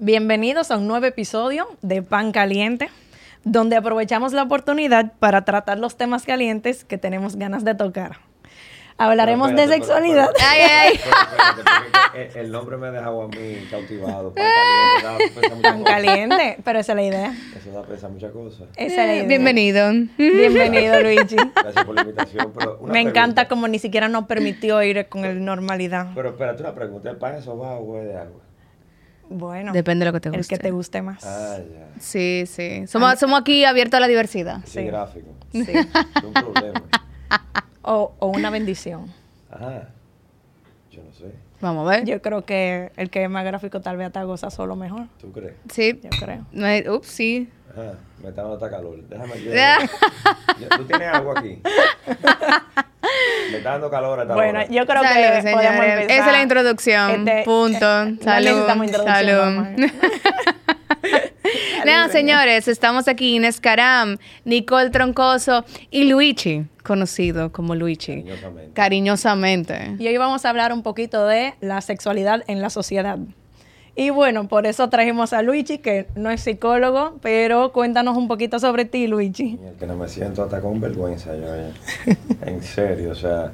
Bienvenidos a un nuevo episodio de Pan Caliente, donde aprovechamos la oportunidad para tratar los temas calientes que tenemos ganas de tocar. Hablaremos de sexualidad. pero- Ay, ay. pero espérate, porque el- nombre me ha dejado a mí cautivado. Pan caliente, Pan pero esa es la idea. Eso da a pensar muchas cosas. Esa es la idea. Bienvenido. Bienvenido, Luigi. Gracias por la invitación. Pero una Me encanta pregunta. como ni siquiera nos permitió ir con el normalidad. Pero espérate una pregunta. ¿El pan es sobao o es de agua? Bueno, Depende de lo que te el guste. que te guste más. Ah, ya. Sí, sí. Somos, somos aquí abiertos a la diversidad. Sí, Sí. gráfico. Sí. Un problema. O, o una bendición. Ajá. Yo no sé. Vamos a ver. Yo creo que el que es más gráfico tal vez hasta goza solo mejor. ¿Tú crees? Sí. Yo creo. No hay- Ups, sí. Ajá. Me está dando hasta calor. Déjame yo. ¿Tú tienes agua aquí? Me está dando calor hasta Bueno, ahora. yo creo Salud, que podemos empezar. Esa es la introducción. Este, Punto. no Salud. necesitamos introducción, Salud. No, señores, estamos aquí Inés Caram, Nicole Troncoso y Luigi, conocido como Luigi. Cariñosamente. Cariñosamente. Y hoy vamos a hablar un poquito de la sexualidad en la sociedad. Y bueno, por eso trajimos a Luigi, que no es psicólogo, pero cuéntanos un poquito sobre ti, Luigi. El que no me siento hasta con vergüenza yo ya. En serio, o sea,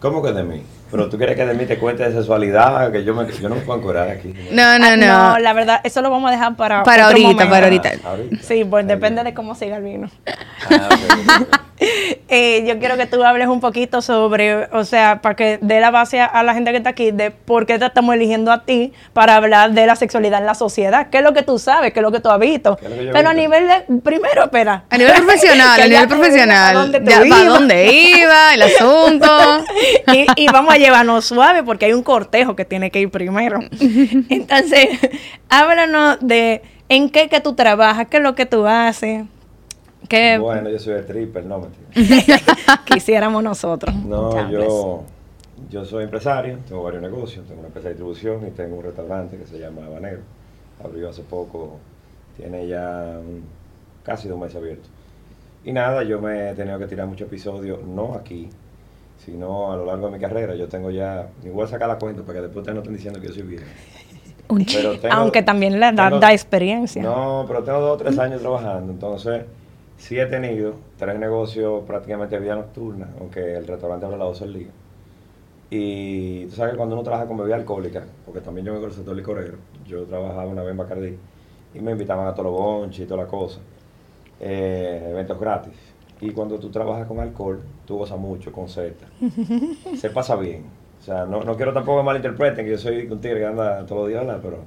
¿cómo que de mí? Pero tú quieres que de mí te cuente de sexualidad, que yo, me, yo no me puedo encuadrar aquí. No, no, Ah, no. la verdad, eso lo vamos a dejar para Para otro ahorita, momento. para ahorita. Ah, ahorita. Sí, pues depende bien. de cómo siga el vino. Ah. Eh, yo quiero que tú hables un poquito sobre, o sea, para que dé la base a, a la gente que está aquí de por qué te estamos eligiendo a ti para hablar de la sexualidad en la sociedad. ¿Qué es lo que tú sabes? ¿Qué es lo que tú has visto? ¿Qué es lo que yo he Pero a nivel de, primero, espera. A nivel profesional, a nivel profesional. ¿Para dónde, tú Ya, ¿Para ibas. dónde iba el asunto? y, y vamos a llevarnos suave porque hay un cortejo que tiene que ir primero. Entonces, háblanos de en qué que tú trabajas, qué es lo que tú haces, qué Bueno, yo soy el triple, no mentira. quisiéramos nosotros. No, yo, yo soy empresario, tengo varios negocios, tengo una empresa de distribución y tengo un restaurante que se llama Habanero. Abrió hace poco, tiene ya un- casi dos meses abierto. Y nada, yo me he tenido que tirar muchos episodios, no aquí, sino a lo largo de mi carrera. Yo tengo ya, a sacar la cuenta para que después ustedes no estén diciendo que yo soy viejo. Pero tengo- Aunque también le da, tengo- da experiencia. No, pero tengo dos o tres años trabajando, entonces sí he tenido tres negocios prácticamente vida nocturna, aunque el restaurante abre las 12 del día. Y tú sabes que cuando uno trabaja con bebida alcohólica, porque también yo vengo del sector licorero, yo trabajaba una vez en Bacardí y me invitaban a todos los bonches y toda la cosa, eh, eventos gratis. Y cuando tú trabajas con alcohol, tú gozas mucho con Z. Se pasa bien. O sea, no, no quiero tampoco que malinterpreten que yo soy un tigre que anda todos los días, ¿verdad? pero...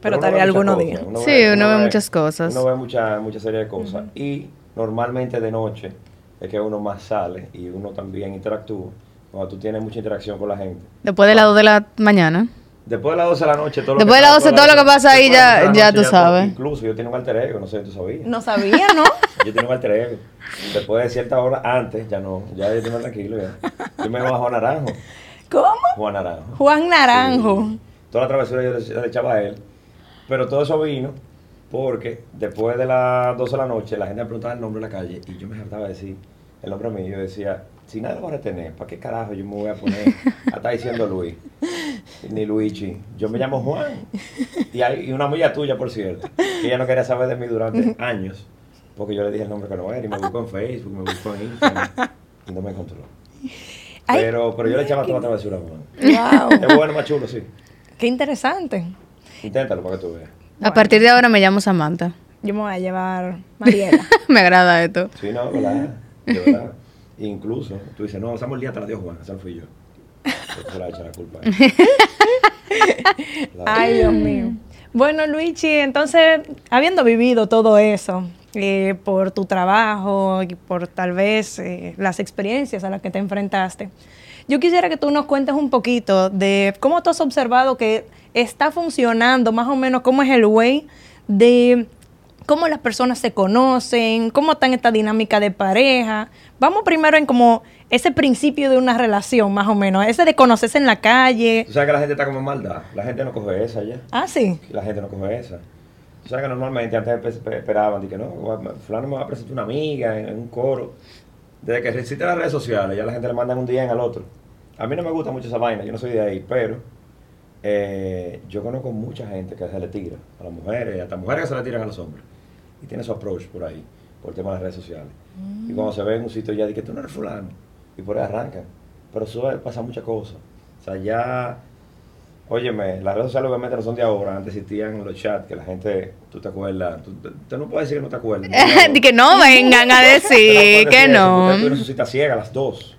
Pero uno tal ve vez muchas algunos días. Sí, uno ve muchas cosas. Uno ve mucha, mucha serie de cosas. Y normalmente de noche es que uno más sale y uno también interactúa. Cuando tú tienes mucha interacción con la gente. Después de las 2 de la mañana. Después de las 12 de la noche, todo lo Después que de las pasa, 12, todo lo que pasa ahí ya- 12 de la ya tú todo- sabes. Incluso yo tengo un alter ego, no sé si tú sabías. No sabía, ¿no? Yo tengo un alter ego. Después de cierta hora, antes, ya no, ya yo estoy más tranquilo ya. Yo me bajo a Naranjo. ¿Cómo? Juan Naranjo. Juan Naranjo. Sí. Toda la travesura yo le, le echaba a él. Pero todo eso vino porque después de las 12 de la noche la gente me preguntaba el nombre de la calle y yo me hartaba de decir el nombre mío. Yo decía, si lo va a retener, ¿para qué carajo yo me voy a poner a estar diciendo Luis? Ni Luigi. Yo me llamo Juan. Y, hay, y una amiga tuya, por cierto, que ella no quería saber de mí durante años porque yo le dije el nombre que no era y me buscó en Facebook, me buscó en Instagram y no me encontró. Pero, pero yo le echaba toda la travesura a Juan. Wow. Es bueno, más chulo, sí. Qué interesante. Inténtalo para que tú veas. A partir de ahora me llamo Samantha. Yo me voy a llevar Mariela. me agrada esto. Sí, no, ¿verdad? De verdad. Incluso, tú dices, no, Samuel Díaz te la dio Juan, esa fui yo. Yo la echa la culpa. a él. La- Ay, Dios mío. Bueno, Luigi, entonces, habiendo vivido todo eso, eh, por tu trabajo y por tal vez eh, las experiencias a las que te enfrentaste, yo quisiera que tú nos cuentes un poquito de cómo tú has observado que está funcionando, más o menos, cómo es el way de cómo las personas se conocen, cómo está en esta dinámica de pareja. Vamos primero en como ese principio de una relación, más o menos, ese de conocerse en la calle. Tú sabes que la gente está como en maldad. La gente no coge esa ya. Ah, sí. La gente no coge esa. Tú sabes que normalmente antes espe- espe- esperaban, de que no, fulano me va a presentar una amiga en, en un coro. Desde que existen las redes sociales, ya la gente le manda un día al otro. A mí no me gusta mucho esa vaina, yo no soy de ahí, pero eh, yo conozco mucha gente que se le tira a las mujeres, hasta mujeres que se le tiran a los hombres. Y tiene su approach por ahí, por el tema de las redes sociales. Y cuando se ve en un sitio ya, dice que tú no eres fulano. Y por ahí arrancan. Pero eso pasa muchas cosas. O sea, ya Óyeme, las redes sociales obviamente no son de ahora, antes existían los chats que la gente, tú te acuerdas, tú, tú no puedes decir que no te acuerdas. de que no vengan a decir que no. Tú eres ciega, las dos.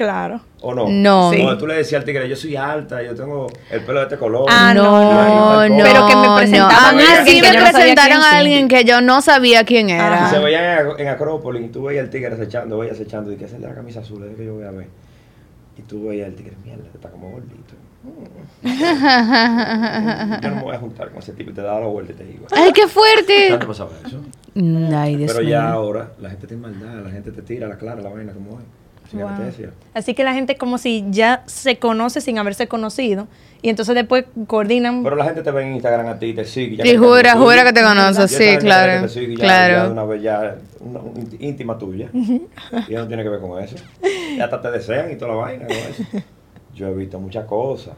Claro. ¿O no? No. Sí. tú le decías al tigre, yo soy alta, yo tengo el pelo de este color. Ah, no, no. Pero que me presentaban no. a alguien. me presentaron a alguien que yo no sabía quién era. Y se veían en, Acrópolis y tú veías al tigre acechando, veías acechando, y que es el de la camisa azul, es que yo voy a ver. Y tú veías al tigre, mierda, está como gordito. Yo no me voy a juntar con ese tipo y te da la vuelta y te digo. ¡Ay, qué fuerte! ¿Cuándo pasaba eso? Ay, Dios Pero ya ahora la gente te maldad, la gente te tira la clara, la vaina como es. Sin wow. Así que la gente como si ya se conoce sin haberse conocido y entonces después coordinan. Pero la gente te ve en Instagram a ti y te sigue. Ya y jura, jura que te conoce, sí, claro. Te sigue, claro. Ya, una vez ya una, íntima tuya. y no tiene que ver con eso. Y hasta te desean y toda la vaina con eso. Yo he visto muchas cosas.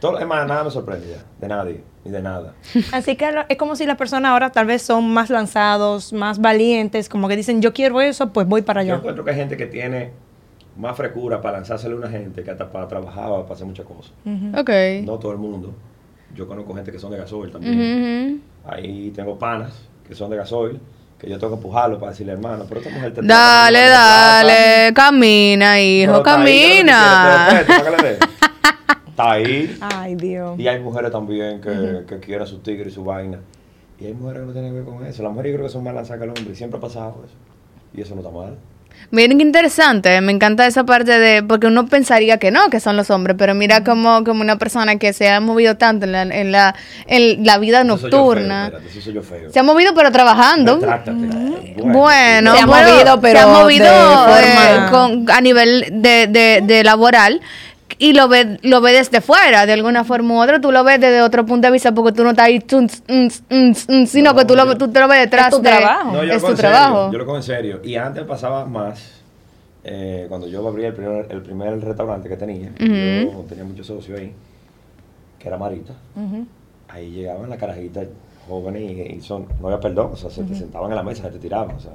Todo, es más, nada me sorprendía, de nadie, ni de nada. Así que es como si las personas ahora tal vez son más lanzados, más valientes, como que dicen, yo quiero eso, pues voy para allá. Yo encuentro que hay gente que tiene más frescura para lanzársele a una gente que hasta para trabajar o para hacer muchas cosas. Ok. No todo el mundo. Yo conozco gente que son de gasoil también. Ahí tengo panas que son de gasoil que yo tengo que empujarlo para decirle, hermano, pero esta mujer te Dale, dale, camina, hijo, camina. Está ahí. Ay, Dios. Y hay mujeres también que, que quieren su tigre y su vaina. Y hay mujeres que no tienen que ver con eso. Las mujeres yo creo que son más lanzadas que el hombre. Siempre ha pasado eso. Y eso no está mal. Miren qué interesante, me encanta esa parte de, porque uno pensaría que no, que son los hombres, pero mira como, como una persona que se ha movido tanto en la, en la, en la vida nocturna. Eso soy yo feo, eso soy yo feo. Se ha movido pero trabajando. Bueno, bueno, se ha movido, pero se ha movido eh, con, a nivel de, de, de laboral y lo ve, lo ve desde fuera, de alguna forma u otra, tú lo ves desde otro punto de vista porque tú no estás ahí, sino que tú, lo, tú te lo ves detrás es tu de, trabajo. No, yo es lo tu serio, trabajo. Yo lo cojo en serio. Y antes pasaba más, eh, cuando yo abrí el primer, el primer restaurante que tenía, yo tenía muchos socios ahí, que era Marita. Ahí llegaban las carajitas jóvenes y, y, son, no había perdón, o sea, se te sentaban en la mesa, se te tiraban, o sea,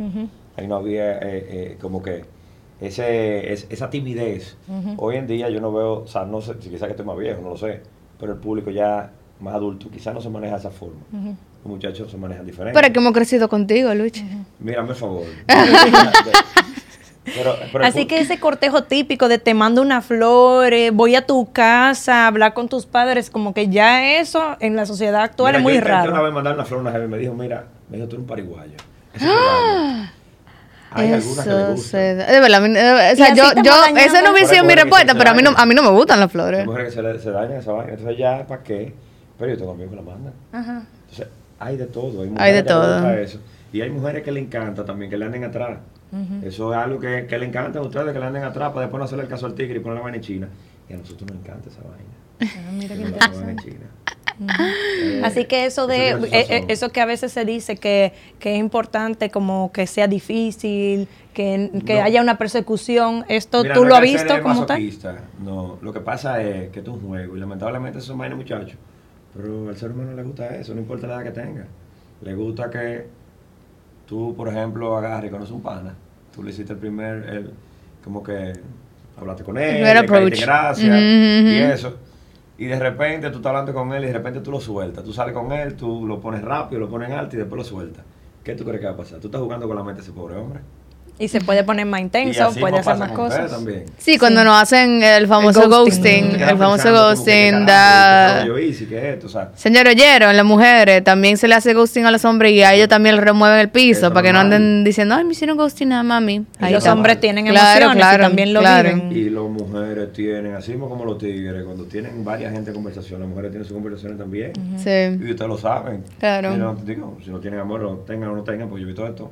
ahí no había eh, eh, como que ese, es, esa timidez. Hoy en día yo no veo, o sea, no sé, si quizás que estoy más viejo, no lo sé, pero el público ya más adulto quizás no se maneja de esa forma. Los muchachos se manejan diferente. Pero es que hemos crecido contigo, Luis. Mírame el favor. pero, pero Así que ese cortejo típico de te mando una flor, eh, voy a tu casa, hablar con tus padres, como que ya eso en la sociedad actual mira, es muy yo raro. una vez mandar una flor a una jefe y me dijo, mira, me dijo, tú eres un pariguayo. ¡Ah! Hay algunas que le gustan. Se da. De verdad, mí, eh, o sea, yo, yo, esa no hubiese sido mi respuesta, pero a mí, no, a mí no me gustan las flores. Hay mujeres que se, le, se dañan esa vaina, entonces ya, ¿para qué? Pero yo tengo amigos que la mandan. Ajá. Entonces, hay de todo. Hay, hay de todo. Eso. Y hay mujeres que le encanta también que le anden atrás. Uh -huh. Eso es algo que, que, le encanta a ustedes, que le anden atrás para después no hacerle el caso al tigre y poner la vaina en China. Y a nosotros nos encanta esa vaina. Ah, mira qué interesante. Eh, Así que eso de eso, eh, eso que a veces se dice que, que, es importante como que sea difícil, que, que no. haya una persecución, esto Mira, tú no lo has visto como tal. No, lo que pasa es que esto es un juego y lamentablemente eso es vaina muchachos. Pero al ser humano le gusta eso, no importa la edad que tenga. Le gusta que tú, por ejemplo, agarres y conoces un pana. Tú le hiciste el primer, el, como que hablaste con él, le gracias mm -hmm. y eso. Y de repente tú estás hablando con él y de repente tú lo sueltas. Tú sales con él, tú lo pones rápido, lo pones alto y después lo sueltas. ¿Qué tú crees que va a pasar? Tú estás jugando con la mente de ese pobre hombre. Y se puede poner más intenso, puede hacer más cosas. También. Sí, cuando sí. nos hacen el famoso el ghosting, ghosting el famoso ghosting, da... Señor Ollero, en las mujeres también se le hace ghosting a los hombres y a ellos también le remueven el piso para que no anden diciendo, ay, me hicieron ghosting a mami. Ahí los hombres tienen emociones claro, claro, y también lo claro. viven. Y las mujeres tienen, así como los tigres, cuando tienen varias gente en conversación, las mujeres tienen sus conversaciones también. Uh -huh. Sí. Y ustedes lo saben. Claro. Y no, digo, si no tienen amor, lo tengan o no tengan, pues yo vi todo esto.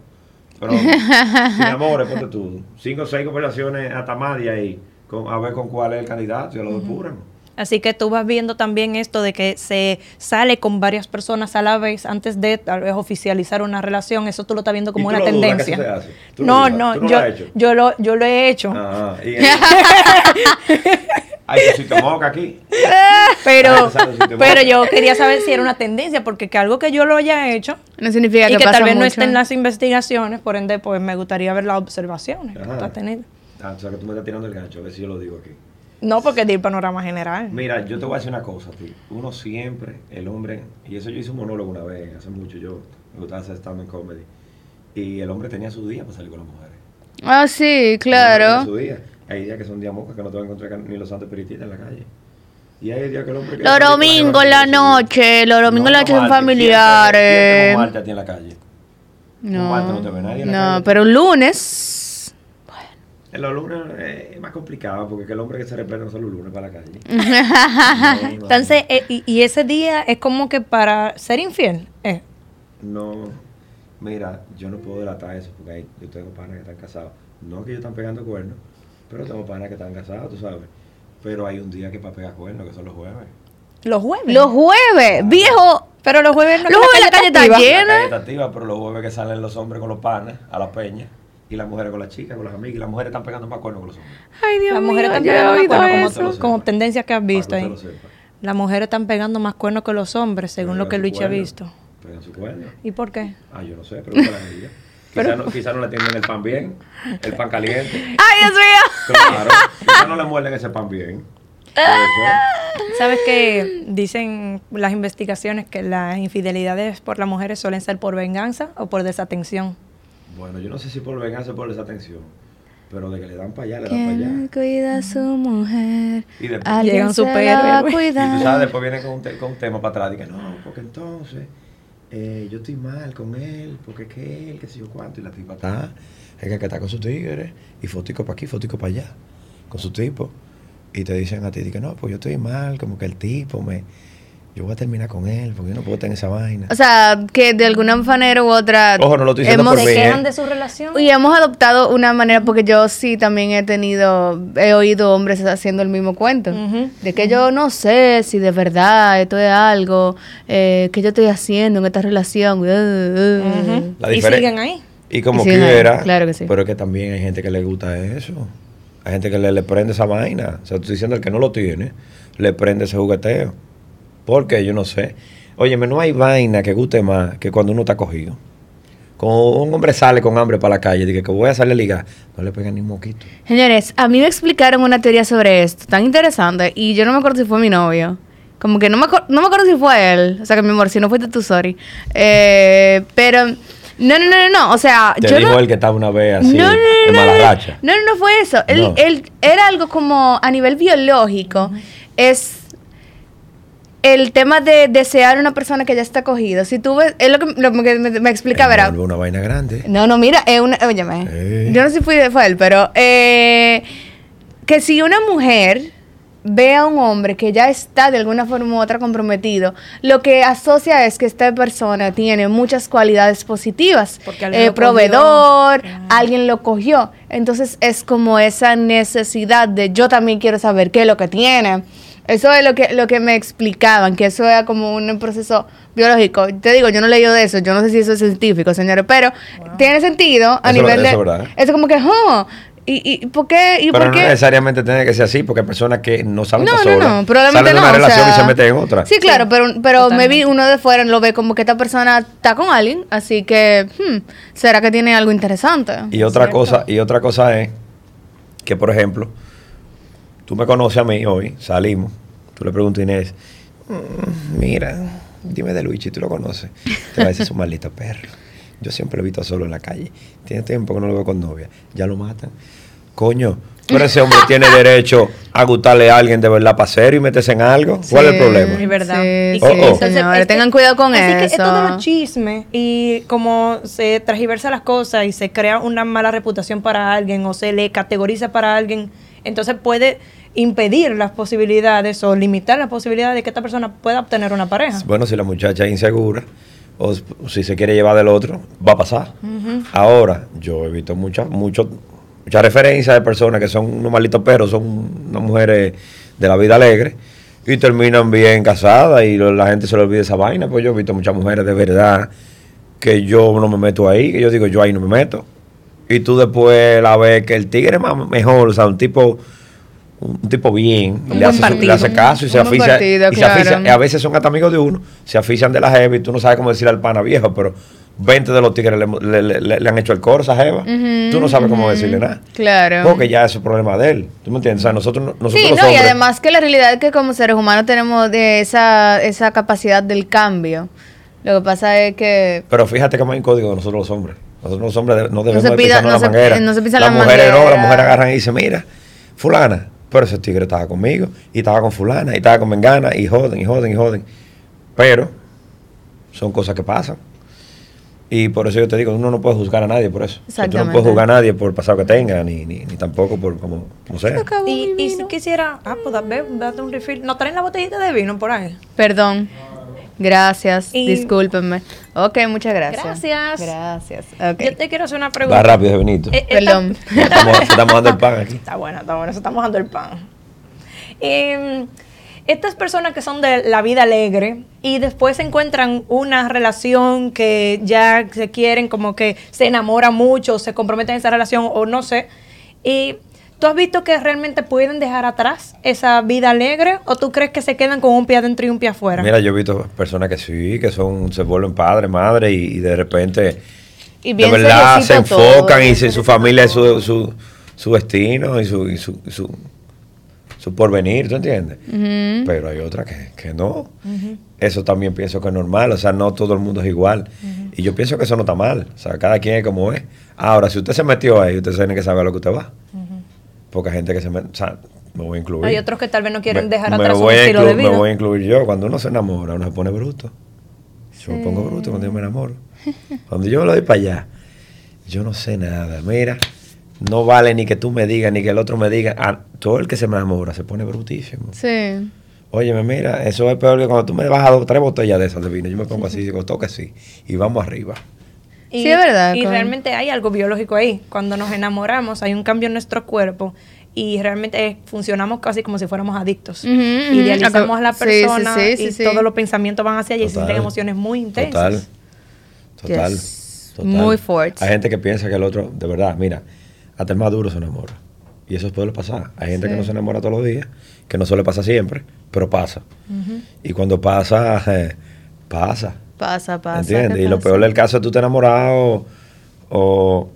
Pero sin amores, ponte tú. Cinco o seis conversaciones hasta más de ahí, con, a ver con cuál es el candidato y a lo depuran. Así que tú vas viendo también esto de que se sale con varias personas a la vez antes de tal vez oficializar una relación. Eso tú lo estás viendo como una lo tendencia. Dudas, que eso se hace? No, no, no yo, lo yo, lo, yo lo he hecho. Ah, y Ay, que si te moca aquí. pero, pero yo quería saber si era una tendencia, porque que algo que yo lo haya hecho no significa y que, tal vez no esté en las investigaciones, por ende, pues me gustaría ver las observaciones que está teniendo. Ah, o sea, que tú me estás tirando el gancho, a ver si yo lo digo aquí. No, porque es el panorama general. Mira, yo te voy a decir una cosa, tío. Uno siempre, el hombre, y eso yo hice un monólogo una vez, hace mucho, yo me gustaba hacer stand-up comedy. Y el hombre tenía su día para salir con las mujeres. Ah, sí, claro. Su día. Hay días que son días mocas que no te van a encontrar ni los santos espiritistas en la calle. Y hay días que el hombre... Los domingos en la noche, los domingos en la noche son familiares. No a ti en la calle. No, no, te ve nadie en la no pero un lunes en los lunes es más complicado porque el hombre que se repele no solo los lunes para la calle. Entonces, eh, y, ese día es como que para ser infiel. Eh. No, mira, yo no puedo delatar eso porque yo tengo panas que están casados. No que ellos están pegando cuernos, pero tengo panas que están casados, tú sabes. Pero hay un día que para pegar cuernos, que son los jueves. ¿Los jueves? Los jueves, viejo. Pero los jueves no los jueves la calle está llena. La calle está activa, pero los jueves que salen los hombres con los panas a la peña y las mujeres con las chicas, con las amigas, y las mujeres están pegando más cuernos con los hombres. Ay, Dios las mujeres están pegando más cuernos como, como tendencias que has visto ahí. Las mujeres están pegando más cuernos que los hombres, según lo que Luis ha visto. Pegan su cuerno. ¿Y por qué? Ah, yo no sé, pero para ella. Quizá no, quizá no le tienden el pan bien, el pan caliente. ¡Ay, Dios mío! Claro, quizá no le muerden ese pan bien. ¿Sabes que dicen las investigaciones que las infidelidades por las mujeres suelen ser por venganza o por desatención? Bueno, yo no sé si por venganza o por desatención. Pero de que le dan para allá, le dan para allá. cuida a su mujer. Y después llegan un superhéroe. Y tú sabes, después viene con un, con un tema para atrás. Y que no, porque entonces eh, yo estoy mal con él, porque es que él, que sé yo cuánto. Y la tipa está, es que está con sus tigres. Y fotico para aquí, fotico para allá. Con su tipo. Y te dicen a ti, que no, pues yo estoy mal, como que el tipo me yo voy a terminar con él porque yo no puedo tener esa vaina. O sea, que de alguna manera u otra. Ojo, no lo estoy hemos, por mí, quejan ¿eh? de su relación. Y hemos adoptado una manera, porque yo sí también he tenido, he oído hombres haciendo el mismo cuento. de que yo no sé si de verdad esto es algo eh, que yo estoy haciendo en esta relación. Uh, uh, uh. y siguen ahí. Y como quiera. Claro que sí. Pero es que también hay gente que le gusta eso. Hay gente que le, le prende esa vaina. O sea, estoy diciendo el que no lo tiene, le prende ese jugueteo. Porque yo no sé. Oye, no hay vaina que guste más que cuando uno está cogido. Cuando un hombre sale con hambre para la calle, dice que voy a salir a ligar, no le pegan ni un moquito. Señores, a mí me explicaron una teoría sobre esto, tan interesante, y yo no me acuerdo si fue mi novio. Como que no me, no me acuerdo si fue él. O sea, que mi amor, si no fuiste tú, sorry. Eh, pero... No, no, no, no, o sea... Te dijo él que estaba una vez así, no, no, no, mala racha. No, no, no fue eso. Él, él, era algo como a nivel biológico. Es el tema de desear una persona que ya está cogida, si tú ves, es lo que, lo que me, me, explica, ¿verdad? una vaina grande. No, no, mira, es una, óyeme, eh. yo no sé si fui, fue él, pero eh, que si una mujer ve a un hombre que ya está de alguna forma u otra comprometido, lo que asocia es que esta persona tiene muchas cualidades positivas. Porque alguien eh, proveedor, alguien lo cogió. Entonces es como esa necesidad de yo también quiero saber qué es lo que tiene. Eso es lo que, lo que me explicaban, que eso era como un proceso biológico. Te digo, yo no he leído de eso, yo no sé si eso es científico, señores, pero tiene sentido a nivel de... Eso, es como que, oh, ¿Y, y por qué? Y pero por no necesariamente tiene que ser así, porque hay personas que no saben no, estar no, no, probablemente salen de una relación y se meten en otra. Sí, claro, pero, pero me vi uno de fuera lo ve como que esta persona está con alguien, así que, hmm, ¿será que tiene algo interesante? Y otra cosa, y otra cosa es que, por ejemplo, tú me conoces a mí hoy, salimos, tú le preguntas a Inés, mm, mira, dime de Luigi, tú lo conoces. Te va a decir, es un maldito perro. Yo siempre lo he visto solo en la calle. Tiene tiempo que no lo veo con novia. Ya lo matan. Coño, pero ese hombre tiene derecho a gustarle a alguien de verdad para serio y meterse en algo. ¿Cuál es el problema? Es verdad. Sí, oh, oh. tengan cuidado con eso. Que esto de los chismes y como se transgiversa las cosas y se crea una mala reputación para alguien o se le categoriza para alguien entonces puede impedir las posibilidades o limitar las posibilidades de que esta persona pueda obtener una pareja. Bueno, si la muchacha es insegura o si se quiere llevar del otro, va a pasar. Ahora, yo he visto muchas muchas muchas referencias de personas que son unos malitos perros, son unas mujeres de la vida alegre y terminan bien casadas y la gente se le olvida esa vaina. Pues yo he visto muchas mujeres de verdad que yo no me meto ahí, que yo digo, yo ahí no me meto y tú después la ves que el tigre es más mejor, o sea, un tipo, un tipo bien, le, hace, caso y se aficia. y, a veces son hasta amigos de uno, se afician de la jeva y tú no sabes cómo decirle al pana viejo, pero 20 de los tigres le, han hecho el coro a esa jeva. tú no sabes cómo decirle nada. Claro. Porque ya es un problema de él. ¿Tú me entiendes? O sea, nosotros, nosotros sí, no, y además que la realidad es que como seres humanos tenemos de esa, esa capacidad del cambio. Lo que pasa es que... Pero fíjate que hay un código de nosotros los hombres. Nosotros los hombres no debemos no la manguera. No se pisa las mujeres no, las mujeres agarran y dicen, mira, fulana, pero ese tigre estaba conmigo, y estaba con fulana, y estaba con mengana, y joden, y joden, y joden. Pero son cosas que pasan. Y por eso yo te digo, uno no puede juzgar a nadie por eso. Tú no puedes juzgar a nadie por el pasado que tenga, ni, ni, ni tampoco por como, no sé. Y, y si quisiera, ah, pues date un refill. ¿No traen la botellita de vino por ahí? Perdón. Gracias, discúlpenme. Ok, muchas gracias. Gracias. Gracias. Yo te quiero hacer una pregunta. Va rápido, Benito. Eh, Perdón. estamos, estamos, dando el pan aquí. Está bueno, está bueno, estamos dando el pan. Eh, estas personas que son de la vida alegre y después encuentran una relación que ya se quieren, como que se enamoran mucho, se comprometen en esa relación o no sé. Y ¿Tú has visto que realmente pueden dejar atrás esa vida alegre o tú crees que se quedan con un pie adentro y un pie afuera? Mira, yo he visto personas que sí, que son se vuelven padre, madre y, de repente de verdad se enfocan y su familia es su, su, su destino y su, y su, su, porvenir, ¿tú entiendes? Pero hay otras que, que no. Eso también pienso que es normal, o sea, no todo el mundo es igual. Y yo pienso que eso no está mal, o sea, cada quien es como es. Ahora, si usted se metió ahí, usted tiene que saber lo que usted va poca gente que se me... O sea, me voy a incluir. Hay otros que tal vez no quieren dejar atrás su estilo de vida. Me voy a incluir yo. Cuando uno se enamora, uno se pone bruto. Yo me pongo bruto cuando yo me enamoro. Cuando yo me lo doy para allá, yo no sé nada. Mira, no vale ni que tú me digas, ni que el otro me diga. Ah, todo el que se me enamora se pone brutísimo. Sí. Óyeme, mira, eso es peor que cuando tú me a dar tres botellas de esas de vino. Yo me pongo así, digo, toque sí. Y vamos arriba. Y, sí, es verdad. Y realmente hay algo biológico ahí. Cuando nos enamoramos, hay un cambio en nuestro cuerpo y realmente funcionamos casi como si fuéramos adictos. Idealizamos a la persona y todos los pensamientos van hacia allá y sienten emociones muy intensas. Total. Total. Muy fuerte. Hay gente que piensa que el otro, de verdad, mira, hasta el más duro se enamora. Y eso puede pasar. Hay gente que no se enamora todos los días, que no suele pasar siempre, pero pasa. Y cuando pasa, pasa. Pasa, pasa. ¿Entiendes? Y lo peor del caso es tú te enamorado o,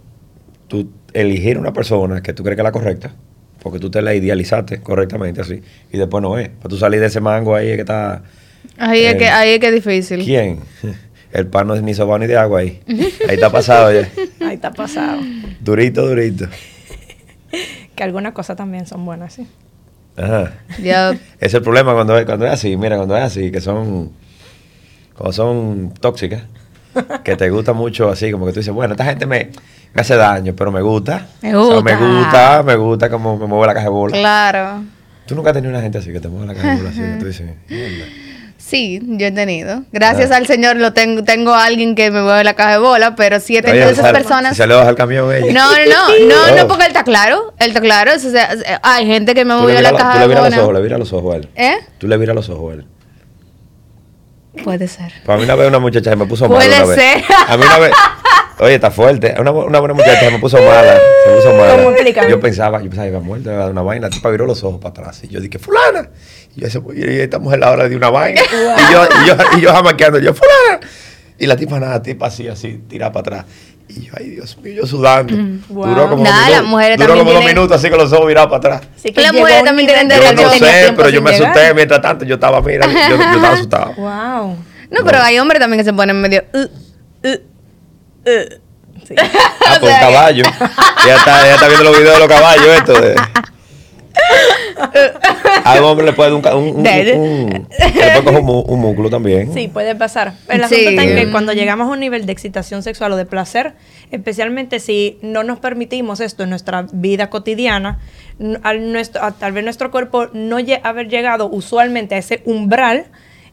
tú elegir una persona que tú crees que es la correcta, porque tú te la idealizaste correctamente así, y después no es. Para tú salir de ese mango ahí que está... Ahí, es, que, ahí es que es difícil. ¿Quién? El pan no es ni sobao ni de agua ahí. Ahí está pasado ya. Ahí está pasado. Durito, durito. que algunas cosas también son buenas, sí. Ajá. Ese es el problema cuando, cuando es así, mira, cuando es así, que son como son tóxicas, que te gusta mucho así, como que tú dices, bueno, esta gente me, hace daño, pero me gusta. Me gusta. me gusta, me gusta como me mueve la caja de bola. Claro. ¿Tú nunca has tenido una gente así que te mueve la caja de bola así? Que tú dices, Sí, yo he tenido. Gracias al Señor lo tengo, tengo a alguien que me mueve la caja de bola, pero sí he tenido esas personas. Se le baja el camión ella. No, no, no, no, no, oh. porque él está claro, él está claro. O sea, hay gente que me mueve la caja de bola. Tú le viras los ojos, le viras los ojos a él. ¿Eh? Tú le viras los ojos a él. Puede ser. Para mí una vez una muchacha me puso mala. Puede ser. A mí una vez. Oye, está fuerte. Una, una buena muchacha me puso mala. Se puso mala. Yo pensaba, yo pensaba, iba a muerte, de una vaina. La tipa viró los ojos para atrás. Y yo dije, fulana. Y yo, y estamos en la hora de una vaina. Y yo, y yo, y yo jamaqueando, yo, fulana. Y la tipa nada, tipa así, así, tirada para atrás. Y yo, ay Dios mío, yo sudando. Mm, duró como, Nada, las mujeres duró como dos minutos así con los ojos virados para atrás. Sí, que las mujeres también tienen derecho. Yo no sé, pero yo me asusté mientras tanto. Yo estaba, mira, yo, yo estaba asustado. Wow. No, pero hay hombres también que se ponen medio. Uh, uh, uh. Sí. Ah, por un caballo. ya está, ya está viendo los videos de los caballos, esto. De... A un hombre le puede un, un, un, un le puede un, un, músculo también. Sí, puede pasar. El asunto está en que cuando llegamos a un nivel de excitación sexual o de placer, especialmente si no nos permitimos esto en nuestra vida cotidiana, al nuestro, a, tal vez nuestro cuerpo no haber llegado usualmente a ese umbral,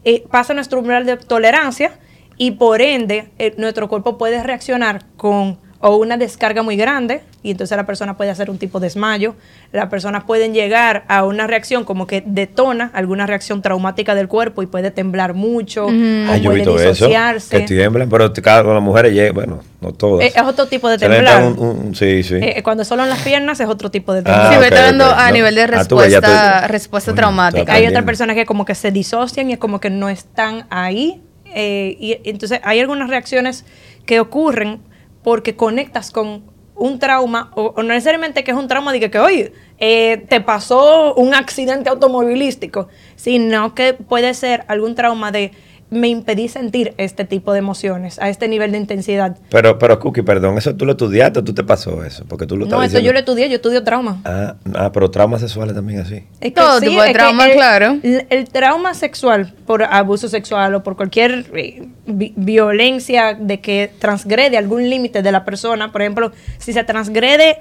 eh, pasa nuestro umbral de tolerancia y por ende eh, nuestro cuerpo puede reaccionar con o una descarga muy grande y entonces la persona puede hacer un tipo de desmayo. Las personas pueden llegar a una reacción como que detona alguna reacción traumática del cuerpo y puede temblar mucho o puede disociarse. que tiemblan, pero cada las mujeres llegan, bueno, no todas. Es, otro tipo de temblar. sí, sí. Eh, cuando solo en las piernas es otro tipo de ah, temblar. sí, okay, hablando a nivel de ah, respuesta, respuesta traumática. Hay otras personas que como que se disocian y es como que no están ahí. Eh, y entonces hay algunas reacciones que ocurren porque conectas con un trauma, o, no necesariamente que es un trauma de que, que oye, eh, te pasó un accidente automovilístico, sino que puede ser algún trauma de me impedí sentir este tipo de emociones a este nivel de intensidad. Pero, pero Cookie, perdón, ¿eso tú lo estudiaste o tú te pasó eso? Porque tú lo No, eso yo lo estudié, yo estudio trauma. Ah, ah pero traumas sexuales también así. Es Todo tipo de trauma, claro. El, trauma sexual por abuso sexual o por cualquier eh, violencia de que transgrede algún límite de la persona, por ejemplo, si se transgrede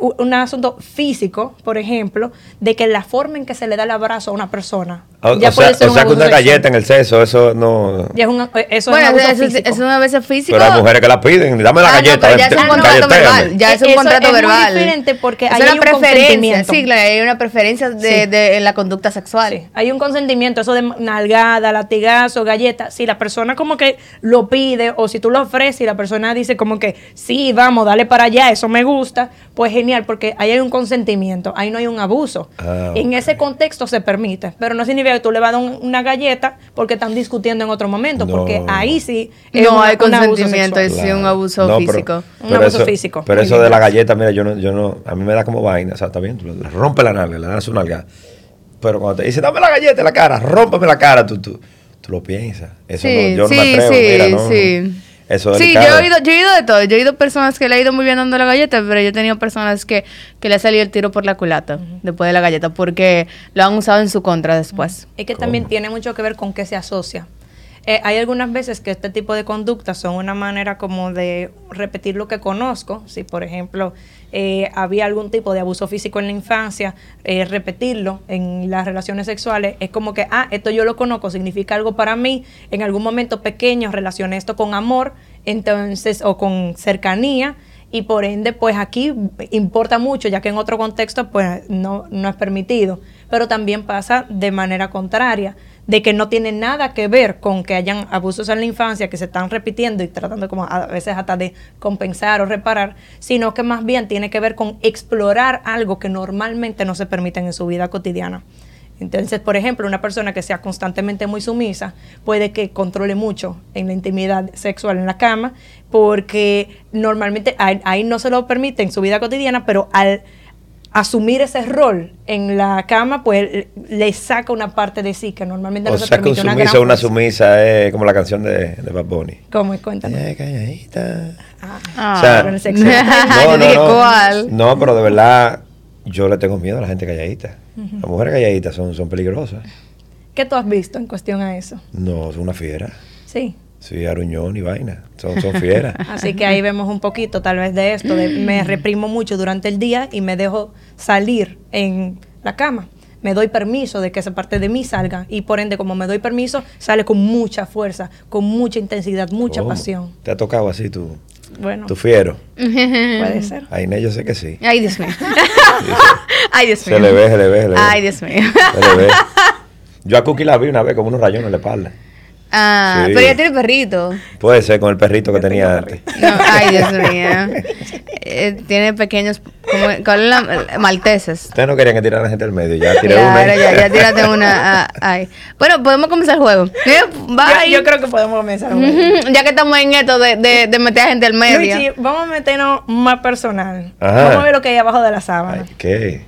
un asunto físico, por ejemplo, de que la forma en que se le da el abrazo a una persona. O, ya puede ser o sea que una galleta en el seso, eso no. Ya es un, eso bueno, es, es, es, una vez físico. Pero hay mujeres que la piden, dame la ah, galleta. ya es un contrato verbal. Ya es un contrato verbal. Es diferente porque hay, una un preferencia. Sí, claro, hay una preferencia de, de, en la conducta sexual. Hay un consentimiento, eso de nalgada, latigazo, galleta. Si la persona como que lo pide o si tú lo ofreces y la persona dice como que sí, vamos, dale para allá, eso me gusta, pues genial, porque ahí hay un consentimiento, ahí no hay un abuso. Ah, en ese contexto se permite, pero no significa que tú le vas a dar una galleta porque están discutiendo en otro momento, porque ahí sí no hay consentimiento, es un abuso físico. un abuso físico. Pero eso de la galleta, mira, yo no, yo no, a mí me da como vaina, o sea, está bien, tú le rompes la nalga, le das su nalga. Pero cuando te dice, dame la galleta en la cara, rómpeme la cara, tú, tú, tú lo piensas. Eso no, yo no me atrevo, sí, mira, no, sí sí, yo he, oído, yo he oído de todo. Yo he oído personas que le ha ido muy bien dando la galleta, pero yo he tenido personas que, que le ha salido el tiro por la culata después de la galleta, porque lo han usado en su contra después. Es que también tiene mucho que ver con qué se asocia. Eh, hay algunas veces que este tipo de conductas son una manera como de repetir lo que conozco. Si, por ejemplo, eh, había algún tipo de abuso físico en la infancia, eh, repetirlo en las relaciones sexuales es como que, ah, esto yo lo conozco, significa algo para mí. En algún momento pequeño relacioné esto con amor, entonces, o con cercanía y por ende, pues aquí importa mucho, ya que en otro contexto, pues no, no es permitido. Pero también pasa de manera contraria de que no tiene nada que ver con que hayan abusos en la infancia que se están repitiendo y tratando como a veces hasta de compensar o reparar, sino que más bien tiene que ver con explorar algo que normalmente no se permite en su vida cotidiana. Entonces, por ejemplo, una persona que sea constantemente muy sumisa puede que controle mucho en la intimidad sexual en la cama, porque normalmente ahí no se lo permite en su vida cotidiana, pero al asumir ese rol en la cama, pues le saca una parte de sí que normalmente no se permite. una sumisa, una sumisa es como la canción de, de Bad Bunny. ¿Cómo es? Cuéntame. calladita. Ah, o sea, el sexo. no, no, no, no, pero de verdad yo le tengo miedo a la gente calladita. Las mujeres calladitas son, son peligrosas. ¿Qué tú has visto en cuestión a eso? No, son una fiera. Sí. Sí, aruñón y vaina. Son, son fieras. Así que ahí vemos un poquito tal vez de esto, de me reprimo mucho durante el día y me dejo salir en la cama. Me doy permiso de que esa parte de mí salga y por ende como me doy permiso sale con mucha fuerza, con mucha intensidad, mucha pasión. ¿Te ha tocado así tú? Bueno. ¿Tu fiero? Puede ser. Ay, yo sé que sí. Ay, Dios mío. Ay, Dios mío. Se le ve, se le ve, se le ve. Ay, Dios mío. Se le ve. Yo a Cookie la vi una vez con unos rayones en la espalda. Ah, pero ya tiene perrito. Puede ser con el perrito que tenía antes. ay, Dios mío. Eh, tiene pequeños, como, ¿cuál es la? Malteses. Ustedes no querían que tirara la gente al medio, ya tiré una. Ya, ya tírate una. Ah, ay. Bueno, podemos comenzar el juego. Yo, yo, creo que podemos comenzar el juego. ya que estamos en esto de, de, de meter a gente al medio. Luigi, vamos a meternos más personal. Vamos a ver lo que hay abajo de la sábana. ¿Qué?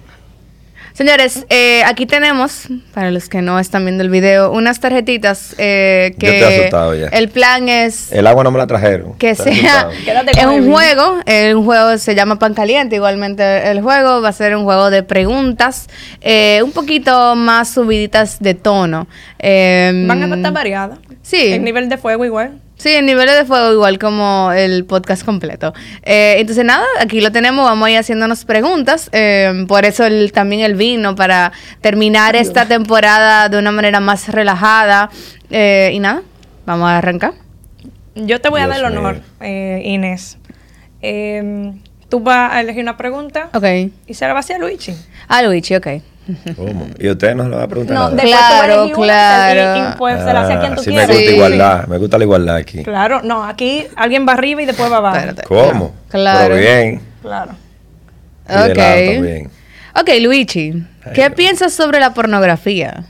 Señores, eh, aquí tenemos, para los que no están viendo el video, unas tarjetitas eh, que el plan es... El agua no me la trajeron. Que sea... Es un juego, un juego se llama Pan Caliente, igualmente el juego va a ser un juego de preguntas, eh, un poquito más subiditas de tono. Van a estar variadas. Sí. El nivel de fuego igual. Sí, en niveles de fuego igual como el podcast completo. Eh, entonces nada, aquí lo tenemos, vamos a ir haciéndonos preguntas. Eh, por eso también el vino, para terminar esta temporada de una manera más relajada. Eh, y nada, vamos a arrancar. Yo te voy a dar el honor, Inés. Em, tú vas a elegir una pregunta. Ok. Y se la va a hacer a Luigi. A Luigi, ok. ¿Cómo? ¿Y usted no le va a preguntar No, nada? Claro, tú claro. y, y, pues se la hace a quien tú Ah, sí quieras. me gusta Sí. igualdad, me gusta la igualdad aquí. Claro, no, aquí alguien va arriba y después va abajo. Espérate. ¿Cómo? Claro. Pero bien. Claro. Y Ok. Ok, Luigi, ¿qué piensas sobre la pornografía?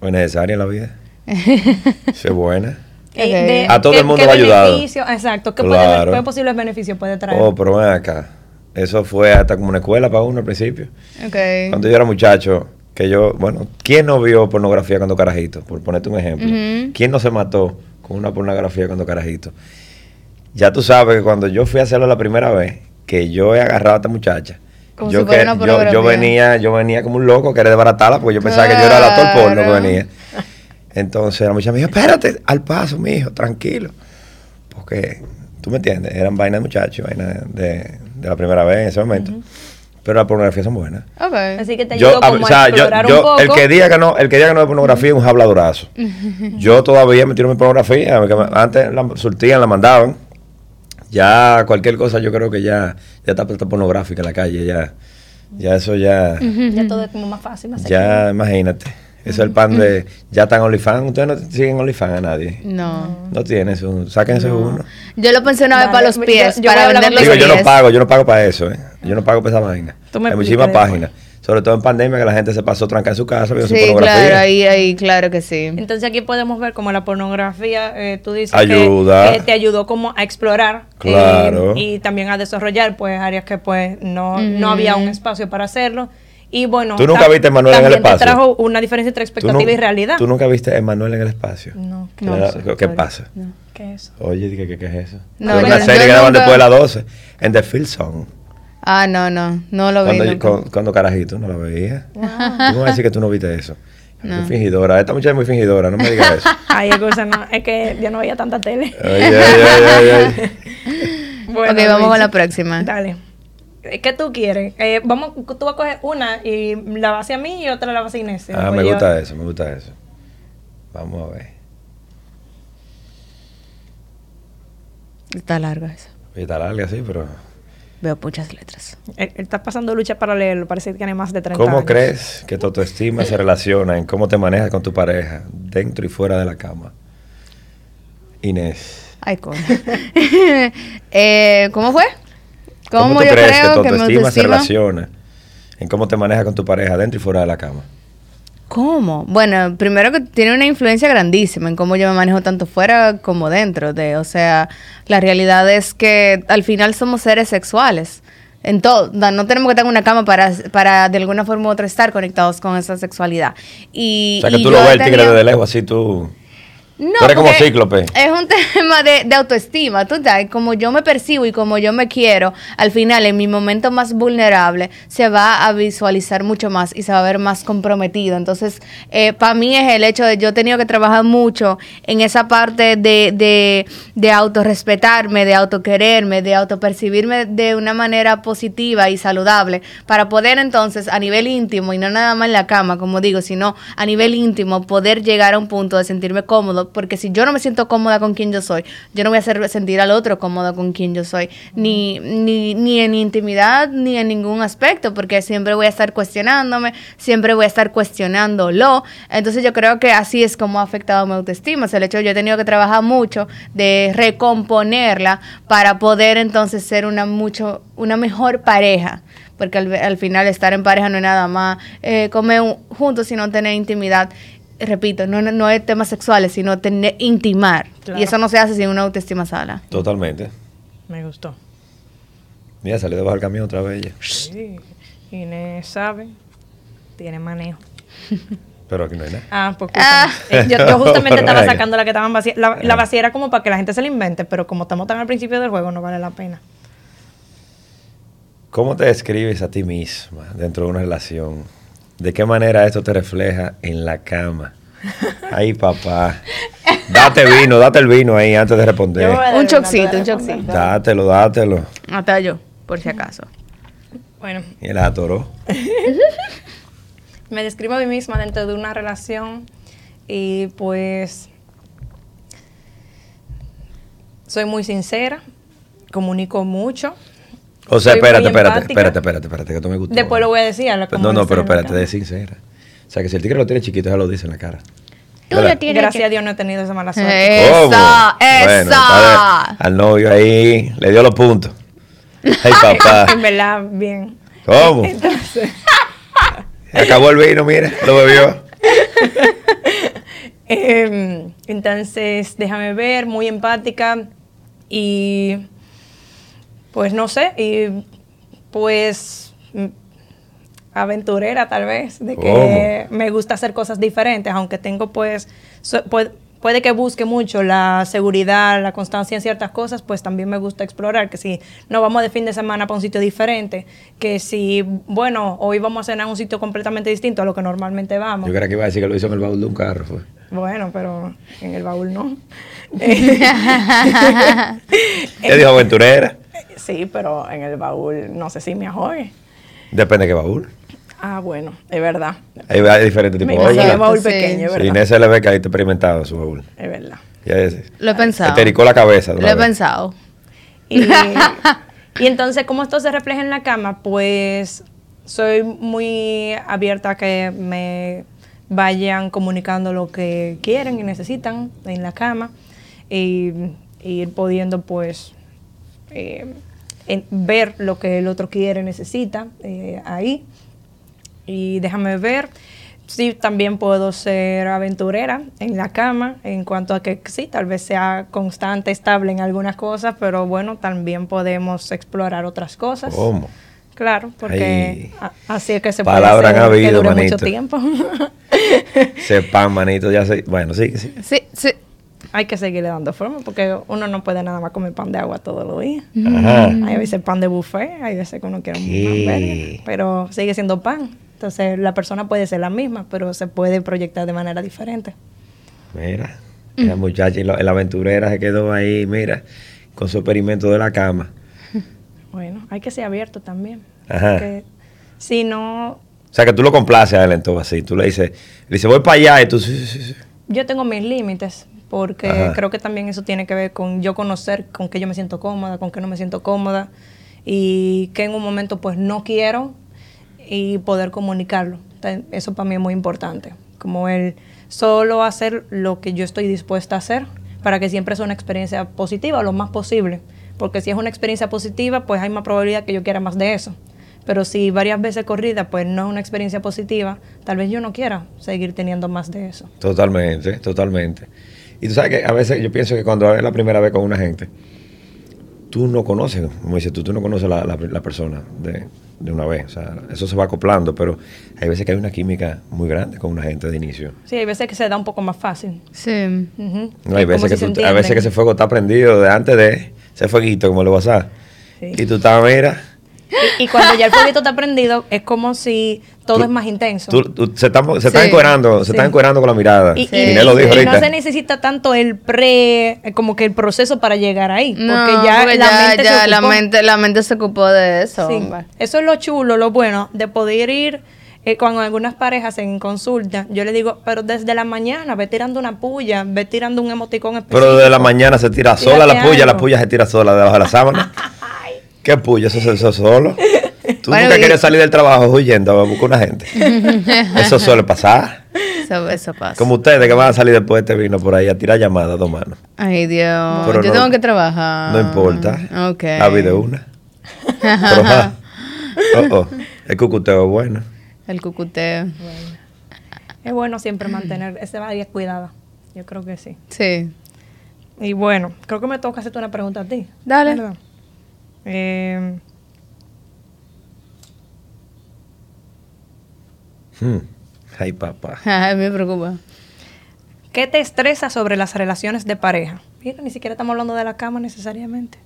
¿Es necesaria en la vida? ¿Es buena? Eh, Ok. de- A todo ¿qué- el mundo le ha ayudado. Exacto, ¿qué, Claro. puede, qué posibles beneficios puede traer? Oh, pero ven acá. Eso fue hasta como una escuela para uno al principio. Ok. Cuando yo era muchacho, que yo, bueno, ¿quién no vio pornografía cuando carajito? Por ponerte un ejemplo. ¿Quién no se mató con una pornografía cuando carajito? Ya tú sabes que cuando yo fui a hacerlo la primera vez, que yo he agarrado a esta muchacha, Como yo, si que- yo, yo venía, yo venía como un loco, quería desbaratarla, porque yo pensaba que yo era el actor porno que venía. Entonces la muchacha me dijo, espérate, al paso, mijo, tranquilo. Porque, tú me entiendes, eran vainas de muchachos, vainas de, de la primera vez en ese momento. Pero las pornografías son buenas. Ok. Así que te Yo, ayudó a- como o sea, a explorar yo- un poco. el que diga que no, el que diga que no es pornografía es un habladorazo. yo todavía me tiro mi pornografía, antes la surtían, la mandaban. Ya cualquier cosa yo creo que ya, ya está, está pornográfica en la calle, ya, ya eso ya, Ya todo es como más fácil, más ya imagínate. Eso es el pan de, ya están OnlyFans, ustedes no siguen OnlyFans a nadie. No. No tienes un, sáquense uno. Yo lo pensé una vez Vale, para los pies, yo para vender los Digo, pies. yo no pago, yo no pago para eso, ¿eh? Yo no pago para esa me Hay muchísimas páginas. Sobre todo en pandemia que la gente se pasó tranca en su casa viendo su Sí, pornografía. claro, ahí, ahí, claro que sí. Entonces aquí podemos ver como la pornografía, eh, tú dices Ayuda. Que, que te ayudó como a explorar eh, Claro. y también a desarrollar pues áreas que pues no, no había un espacio para hacerlo. Y bueno, ¿Tú nunca viste a Manuel en el también te espacio? trajo una diferencia entre ¿Tú expectativa y realidad. ¿Tú nunca viste a Emanuel en el espacio? No, ¿Qué, No, ¿qué sorry. pasa? ¿Qué es eso? Oye, dije, ¿qué, qué es eso? No, Es una serie que daban nunca- después de las 12. En The Field Song. Ah, no, no, no lo vi. Cuando, nunca. cuando, cuando carajito no la veía. Tú me vas a decir que tú no viste eso. No. Muy fingidora. Esta muchacha es muy fingidora. No me digas eso. Ay, escucha, no, es que yo no veía tanta tele. Ay, ay, ay, ay, ay. Bueno, ok, vamos con la próxima. Dale. Eh, ¿Qué tú quieres? Eh, vamos, tú vas a coger una y la vas hacia mí y otra la vas a Inés. Ah, Pues me yo- gusta eso, me gusta eso. Vamos a ver. Está largo eso. Oye, Está larga, sí, pero... Veo muchas letras. Él, él está pasando lucha para leerlo, parece que tiene más de 30 ¿Cómo años. crees que tu autoestima se relaciona en cómo te manejas con tu pareja, dentro y fuera de la cama? Inés. Ay, coño. eh, ¿Cómo fue? ¿Cómo, tú yo crees creo que tu autoestima se relaciona en cómo te manejas con tu pareja, dentro y fuera de la cama? ¿Cómo? Bueno, primero que tiene una influencia grandísima en cómo yo me manejo tanto fuera como dentro de, o sea, la realidad es que al final somos seres sexuales. En todo, no tenemos que estar en una cama para, para de alguna forma u otra estar conectados con esa sexualidad. Y, O sea, que y tú lo ves el tigre desde lejos, así tú... No, como cíclope. Es un tema de, de autoestima. Tú sabes, como yo me percibo y como yo me quiero, al final, en mi momento más vulnerable, se va a visualizar mucho más y se va a ver más comprometido. Entonces, para mí es el hecho de yo he tenido que trabajar mucho en esa parte de, de, de autorrespetarme, de autoquererme, de autopercibirme de una manera positiva y saludable, para poder entonces, a nivel íntimo, y no nada más en la cama, como digo, sino a nivel íntimo, poder llegar a un punto de sentirme cómodo, porque si yo no me siento cómoda con quien yo soy, yo no voy a hacer sentir al otro cómodo con quien yo soy, ni, ni, ni en intimidad, ni en ningún aspecto, porque siempre voy a estar cuestionándome, siempre voy a estar cuestionándolo. Entonces yo creo que así es como ha afectado mi autoestima. O el hecho de yo he tenido que trabajar mucho de recomponerla para poder entonces ser una mucho, una mejor pareja porque al, al final estar en pareja no es nada más eh, comer un- juntos, sino tener intimidad. Repito, no, no, es temas sexuales, sino tener intimar. Claro. Y eso no se hace sin una autoestima sana. Totalmente. Me gustó. Mira, salió debajo del camión otra vez ella. Sí. Inés sabe, tiene manejo. Pero aquí no hay nada. Ah, pues Ah. Eh, yo, yo justamente estaba sacando la que estaban vacía. La, la vacía era como para que la gente se la invente, pero como estamos tan al principio del juego, no vale la pena. ¿Cómo te describes a ti misma dentro de una relación? ¿De qué manera esto te refleja en la cama? Ay, papá. Date vino, date el vino ahí antes de responder. Un chocito, un chocito. Dátelo, dátelo. Hasta yo, por si acaso. Bueno, Y él atoró. me describo a mí misma dentro de una relación y pues soy muy sincera comunico mucho. O sea, espérate, espérate, espérate, espérate, espérate, que tú me gustó. Después lo voy a decir a la No, no, pero espérate, de sincera. O sea, que si el tigre lo tiene chiquito, ya lo dice en la cara. Tú lo tienes Gracias a Dios no he tenido esa mala suerte. Esa, esa. al novio ahí le dio los puntos. Ay, papá. en verdad, bien. ¿Cómo? Entonces. Acabó el vino, mira, lo bebió. Em, entonces, déjame ver, muy empática y pues no sé, y pues aventurera tal vez, de que me gusta hacer cosas diferentes, aunque tengo pues, puede, que busque mucho la seguridad, la constancia en ciertas cosas, pues también me gusta explorar, que si no vamos de fin de semana para un sitio diferente, que si, bueno, hoy vamos a cenar en un sitio completamente distinto a lo que normalmente vamos. Yo creo que iba a decir que lo hizo en el baúl de un carro, fue. Bueno, pero en el baúl no. ¿Qué dijo aventurera? Sí, pero en el baúl no sé si me ahogue. Depende de qué baúl. Ah, bueno, es verdad. Hay, diferentes tipos de baúl. Es baúl pequeño, ¿verdad? Inés se le ve que ahí está experimentado su baúl. Es verdad. Ya es, Lo he pensado. Te la cabeza. Lo he pensado. Y, y entonces, ¿cómo esto se refleja en la cama? Pues soy muy abierta a que me vayan comunicando lo que quieren y necesitan en la cama y, ir pudiendo pues eh, ver lo que el otro quiere, necesita eh, ahí. Y déjame ver, sí, también puedo ser aventurera en la cama, en cuanto a que sí, tal vez sea constante, estable en algunas cosas, pero bueno, también podemos explorar otras cosas. ¿Cómo? Claro, porque así es que se puede hacer ha habido, que dure mucho tiempo. Sepan, manito, ya sé. Bueno, sí, sí. Sí, sí. Hay que seguirle dando forma porque uno no puede nada más comer pan de agua todos los días. Ajá. Hay veces pan de buffet, hay veces que uno quiere un pan verde, pero sigue siendo pan. Entonces la persona puede ser la misma, pero se puede proyectar de manera diferente. Mira, la muchacha y la, la aventurera se quedó ahí, mira, con su experimento de la cama. Bueno, hay que ser abierto también. Ajá. si no... O sea, que tú lo complaces a él entonces, así. Tú le dices, le dices, voy para allá y tú... Sí, sí, sí. Yo tengo mis límites, porque creo que también eso tiene que ver con yo conocer con qué yo me siento cómoda, con qué no me siento cómoda, y que en un momento pues no quiero y poder comunicarlo. eso para mí es muy importante, como el solo hacer lo que yo estoy dispuesta a hacer para que siempre sea una experiencia positiva lo más posible porque si es una experiencia positiva, pues hay más probabilidad que yo quiera más de eso. Pero si varias veces corrida, pues no es una experiencia positiva, tal vez yo no quiera seguir teniendo más de eso. Totalmente, totalmente. Y tú sabes que a veces yo pienso que cuando es la primera vez con una gente, tú no conoces, como dices tú, tú no conoces la, la, persona de, de, una vez. O sea, eso se va acoplando, pero hay veces que hay una química muy grande con una gente de inicio. Sí, hay veces que se da un poco más fácil. Sí. no, hay veces, que hay veces que ese fuego está prendido de antes de ese fueguito, como lo vas a sí. Y tú estabas, mira. Y, cuando ya el fueguito está prendido, es como si todo es más intenso. se están se está encuerando, se están encuerando con la mirada. Y, lo dijo no se necesita tanto el pre, como que el proceso para llegar ahí. porque ya, la, mente se la, mente, la mente se ocupó de eso. Eso es lo chulo, lo bueno, de poder ir eh, cuando algunas parejas en consulta, yo le digo, pero desde la mañana ve tirando una puya, ve tirando un emoticón específico. Pero desde la mañana se tira sola la puya, la puya se tira sola debajo de la sábana. ¿Qué puya? Eso, eso solo. Tú nunca quieres salir del trabajo huyendo a buscar una gente. eso suele pasar. Eso, pasa. Como ustedes que van a salir después de este vino por ahí a tirar llamadas dos manos. Ay, Dios. yo tengo que trabajar. No importa. Ok. Ha habido una. oh, oh. El cucuteo es bueno. El cucuteo. Es bueno siempre mantener ese área cuidada. Yo creo que sí. Sí. Y bueno, creo que me toca hacerte una pregunta a ti. Dale. Eh, hmm. Ay, papá. Ay, me preocupa. ¿Qué te estresa sobre las relaciones de pareja? Mira, ni siquiera estamos hablando de la cama necesariamente.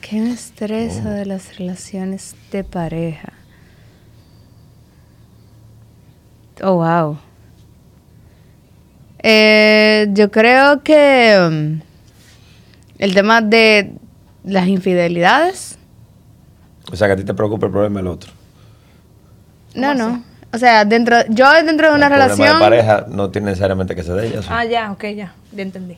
¿Qué me estresa oh. de las relaciones de pareja? Oh, wow. Eh, yo creo que um, el tema de las infidelidades. O sea, que a ti te preocupa el problema del otro. No, no. O sea, dentro, yo dentro de una relación. El pareja no tiene necesariamente que ser de ella. Ah, ya, ok, ya. Ya entendí.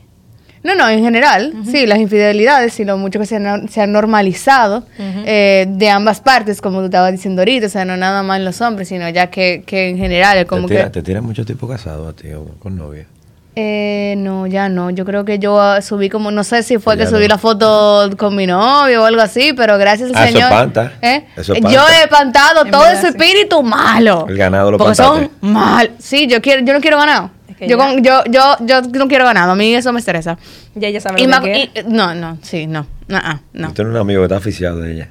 No, no, en general, sí, las infidelidades y lo mucho que se han, se normalizado eh, de ambas partes, como tú estabas diciendo ahorita, o sea, no nada más en los hombres, sino ya que, que en general es como ¿Te que... ¿Te tiras mucho tiempo casado a ti o con novia? Eh, no, ya no. Yo creo que yo ah, subí como, no sé si fue que subí la foto con mi novio o algo así, pero gracias al ah, Señor. Eso espanta. ¿eh? Eso espanta. Yo he espantado todo ese espíritu malo. El ganado lo Porque son mal. Sí, yo quiero, yo no quiero ganado. yo, yo, yo, yo no quiero ganado. A mí eso me estresa. Ya ella sabe y lo que y, No, no, sí, no. no, no. Yo tengo un amigo que está oficiado de ella.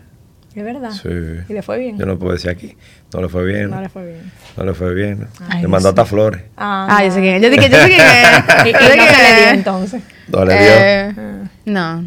¿Es verdad? Sí. ¿Y le fue bien? Yo no puedo decir aquí. No le fue bien. No le fue bien. No le fue bien. le mandó hasta flores. Ah, ah yo sé quién Yo dije, yo sé quién es. ¿Y, qué le dio entonces? No le dio. Eh, no,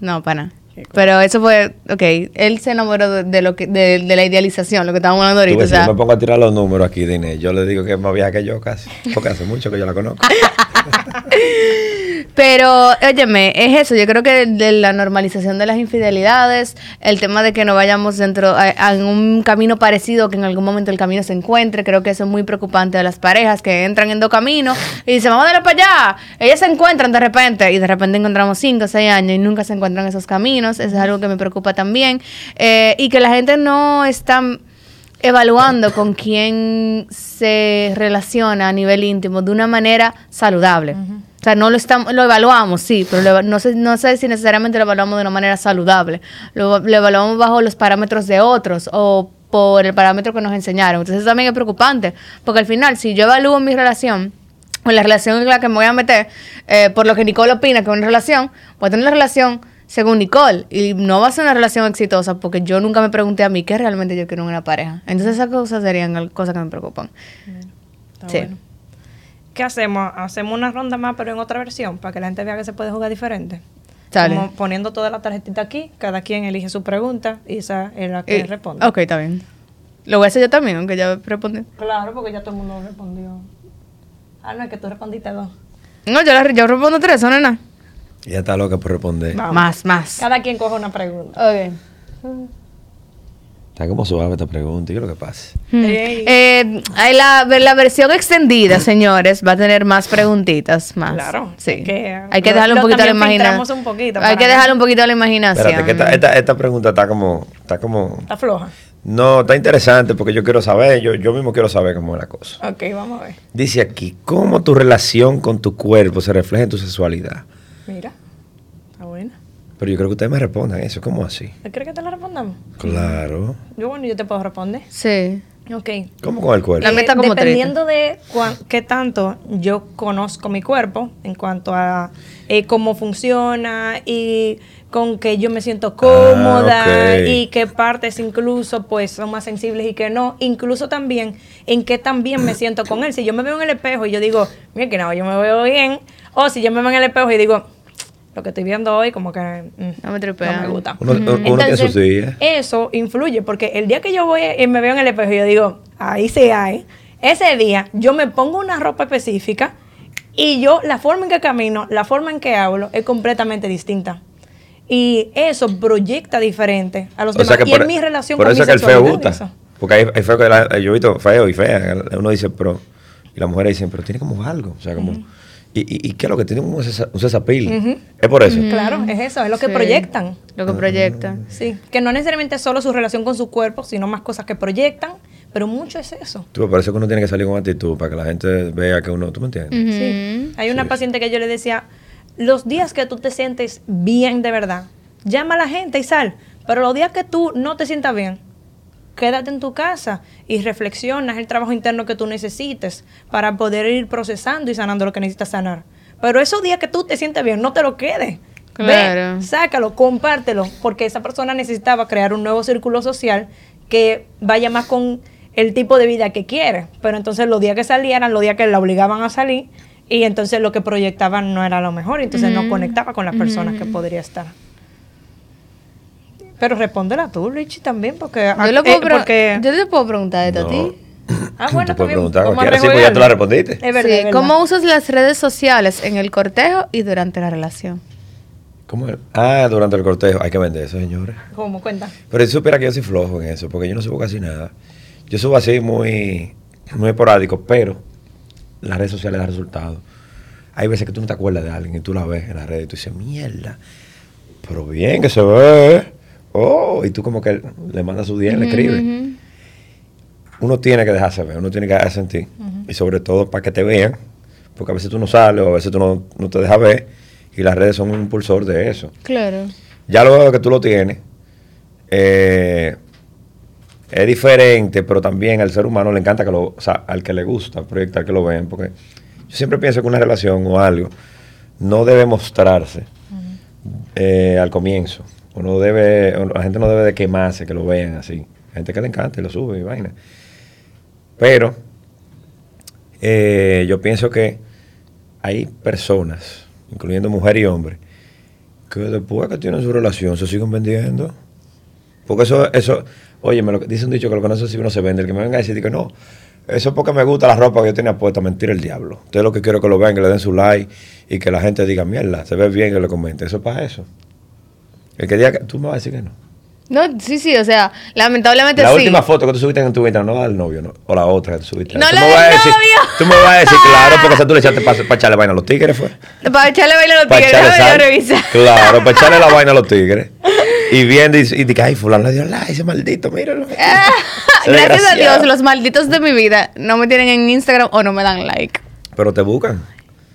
no, para nada. Pero eso fue, ok, él se enamoró de, lo que, de, la idealización, lo que estábamos hablando ahorita. o sea, yo me pongo a tirar los números aquí de yo le digo que es más vieja que yo casi, porque hace mucho que yo la conozco. Pero, óyeme, es eso. Yo creo que de la normalización de las infidelidades, el tema de que no vayamos dentro en un camino parecido, que en algún momento el camino se encuentre, creo que eso es muy preocupante de las parejas que entran en dos caminos y dicen, vamos a darle para allá. Ellas se encuentran de repente y de repente encontramos cinco o seis años y nunca se encuentran esos caminos. Eso es algo que me preocupa también. Eh, y que la gente no está evaluando con quién se relaciona a nivel íntimo de una manera saludable. O sea, no lo estamos, lo evaluamos, sí, pero no, sé, no sé si necesariamente lo evaluamos de una manera saludable. Lo, evaluamos bajo los parámetros de otros o por el parámetro que nos enseñaron. Entonces eso también es preocupante, porque al final, si yo evalúo mi relación, o la relación en la que me voy a meter, eh, por lo que Nicole opina que es una relación, voy a tener una relación según Nicole, y no va a ser una relación exitosa porque yo nunca me pregunté a mí qué realmente yo quiero en una pareja. Entonces esas cosas serían cosas que me preocupan. sí. ¿qué hacemos? Hacemos una ronda más, pero en otra versión, para que la gente vea que se puede jugar diferente. Como poniendo toda la tarjetita aquí, cada quien elige su pregunta y esa es la que responde. Ok, está bien. Lo voy a hacer yo también, aunque ya respondí. Claro, porque ya todo el mundo respondió. Ah, no, es que tú respondiste dos. No, yo, yo respondo tres, ¿no, nena? Ya está loca por responder. Más, más. Cada quien coge una pregunta. Ok. Está como suave esta pregunta. ¿Qué es lo que pasa? Eh, hay la, la, versión extendida, señores, va a tener más preguntitas. Más. Claro. Sí. hay que dejarle un poquito a la imaginación. Hay que dejarle un poquito a la imaginación. Espérate, que esta, esta, pregunta está como, está como. Está floja. No, está interesante porque yo quiero saber, yo, yo mismo quiero saber cómo es la cosa. Ok, vamos a ver. Dice aquí, ¿cómo tu relación con tu cuerpo se refleja en tu sexualidad? Mira, está buena. Pero yo creo que ustedes me respondan eso, ¿cómo así? ¿Crees que te la respondamos? Claro. Yo, bueno, yo te puedo responder. Sí. Ok. ¿Cómo con el cuerpo? La meta como Dependiendo de qué tanto yo conozco mi cuerpo en cuanto a eh, cómo funciona y con que yo me siento cómoda ah, y qué partes incluso pues son más sensibles y que no. Incluso también en qué también me siento con él. Si yo me veo en el espejo y yo digo, mira que no, yo me veo bien. O si yo me veo en el espejo y digo, lo que estoy viendo hoy como que mm, no, me gusta. Entonces, eso influye porque el día que yo voy y me veo en el espejo y yo digo, ahí se hay, ese día yo me pongo una ropa específica y yo la forma en que camino, la forma en que hablo es completamente distinta. Y eso proyecta diferente a los demás. y en mi relación por eso es que el feo gusta. Porque hay, feo que yo he visto feo y fea. Uno dice, pero. Y las mujeres dicen, pero tiene como algo. O sea, como. ¿Y, y, qué es lo que tiene un, cesapil? ¿Es por eso? Claro, es eso, es lo que proyectan. Lo que proyectan. Sí, que no necesariamente solo su relación con su cuerpo, sino más cosas que proyectan, pero mucho es eso. Tú, por eso que uno tiene que salir con actitud, para que la gente vea que uno, ¿tú me entiendes? Sí. Hay una paciente que yo le decía, los días que tú te sientes bien de verdad, llama a la gente y sal, pero los días que tú no te sientas bien, quédate en tu casa y reflexionas el trabajo interno que tú necesites para poder ir procesando y sanando lo que necesitas sanar. Pero esos días que tú te sientes bien, no te lo quedes. Ve, sácalo, compártelo, porque esa persona necesitaba crear un nuevo círculo social que vaya más con el tipo de vida que quiere. Pero entonces los días que salieran, los días que la obligaban a salir, y entonces lo que proyectaban no era lo mejor, entonces no conectaba con las personas que podría estar. Pero respóndela tú, Richie, también, porque... Yo, le puedo, porque... yo te puedo preguntar esto a ti. Ah, bueno, tú puedes preguntar cualquiera, sí, pues ya te la respondiste. Es verdad, ¿Cómo usas las redes sociales en el cortejo y durante la relación? ¿Cómo Ah, durante el cortejo. Hay que vender eso, señores. ¿Cómo? Cuenta. Pero si supiera que yo soy flojo en eso, porque yo no subo casi nada. Yo subo así muy, muy esporádico, pero las redes sociales dan resultados. hay veces que tú no te acuerdas de alguien y tú la ves en las redes y tú dices, mierda, pero bien que se ve. Oh, y tú como que le mandas su día, le escribe. Uno tiene que dejarse ver, uno tiene que dejarse sentir. Y sobre todo para que te vean, porque a veces tú no sales o a veces tú no, te dejas ver y las redes son un impulsor de eso. Claro. Ya luego que tú lo tienes, eh, es diferente, pero también al ser humano le encanta que lo, o sea, al que le gusta proyectar que lo vean, porque yo siempre pienso que una relación o algo no debe mostrarse eh, al comienzo. Uno debe, la gente no debe de quemarse, que lo vean así. Gente que le encanta y lo sube y vaina. Pero eh, yo pienso que hay personas, incluyendo mujer y hombre, que después que tienen su relación se siguen vendiendo. Porque eso, eso, oye, me lo dice un dicho que lo que no sé si uno se vende. El que me venga a decir que no, eso es porque me gusta la ropa que yo tenía puesta, mentir el diablo. Entonces lo que quiero es que lo vean, que le den su like y que la gente diga, mierda, se ve bien, que le comente. Eso es para eso. El que diga que tú me vas a decir que no. No, sí, sí, o sea, lamentablemente la sí. La última foto que tú subiste en tu Instagram, no la del novio, ¿no? O la otra que tú subiste. No ¿Tú la del a decir, novio. Tú me vas a decir, claro, porque esa tú le echaste para echarle vaina a los tigres, ¿fue? Para echarle vaina a los Pa' tigres, déjame yo revisar. Claro, para echarle la vaina a los tigres. Y viendo y, y dije, ay, fulano le dio like, ese maldito, míralo. Gracias a. Dios, los malditos de mi vida no me tienen en Instagram o no me dan like. Pero te buscan.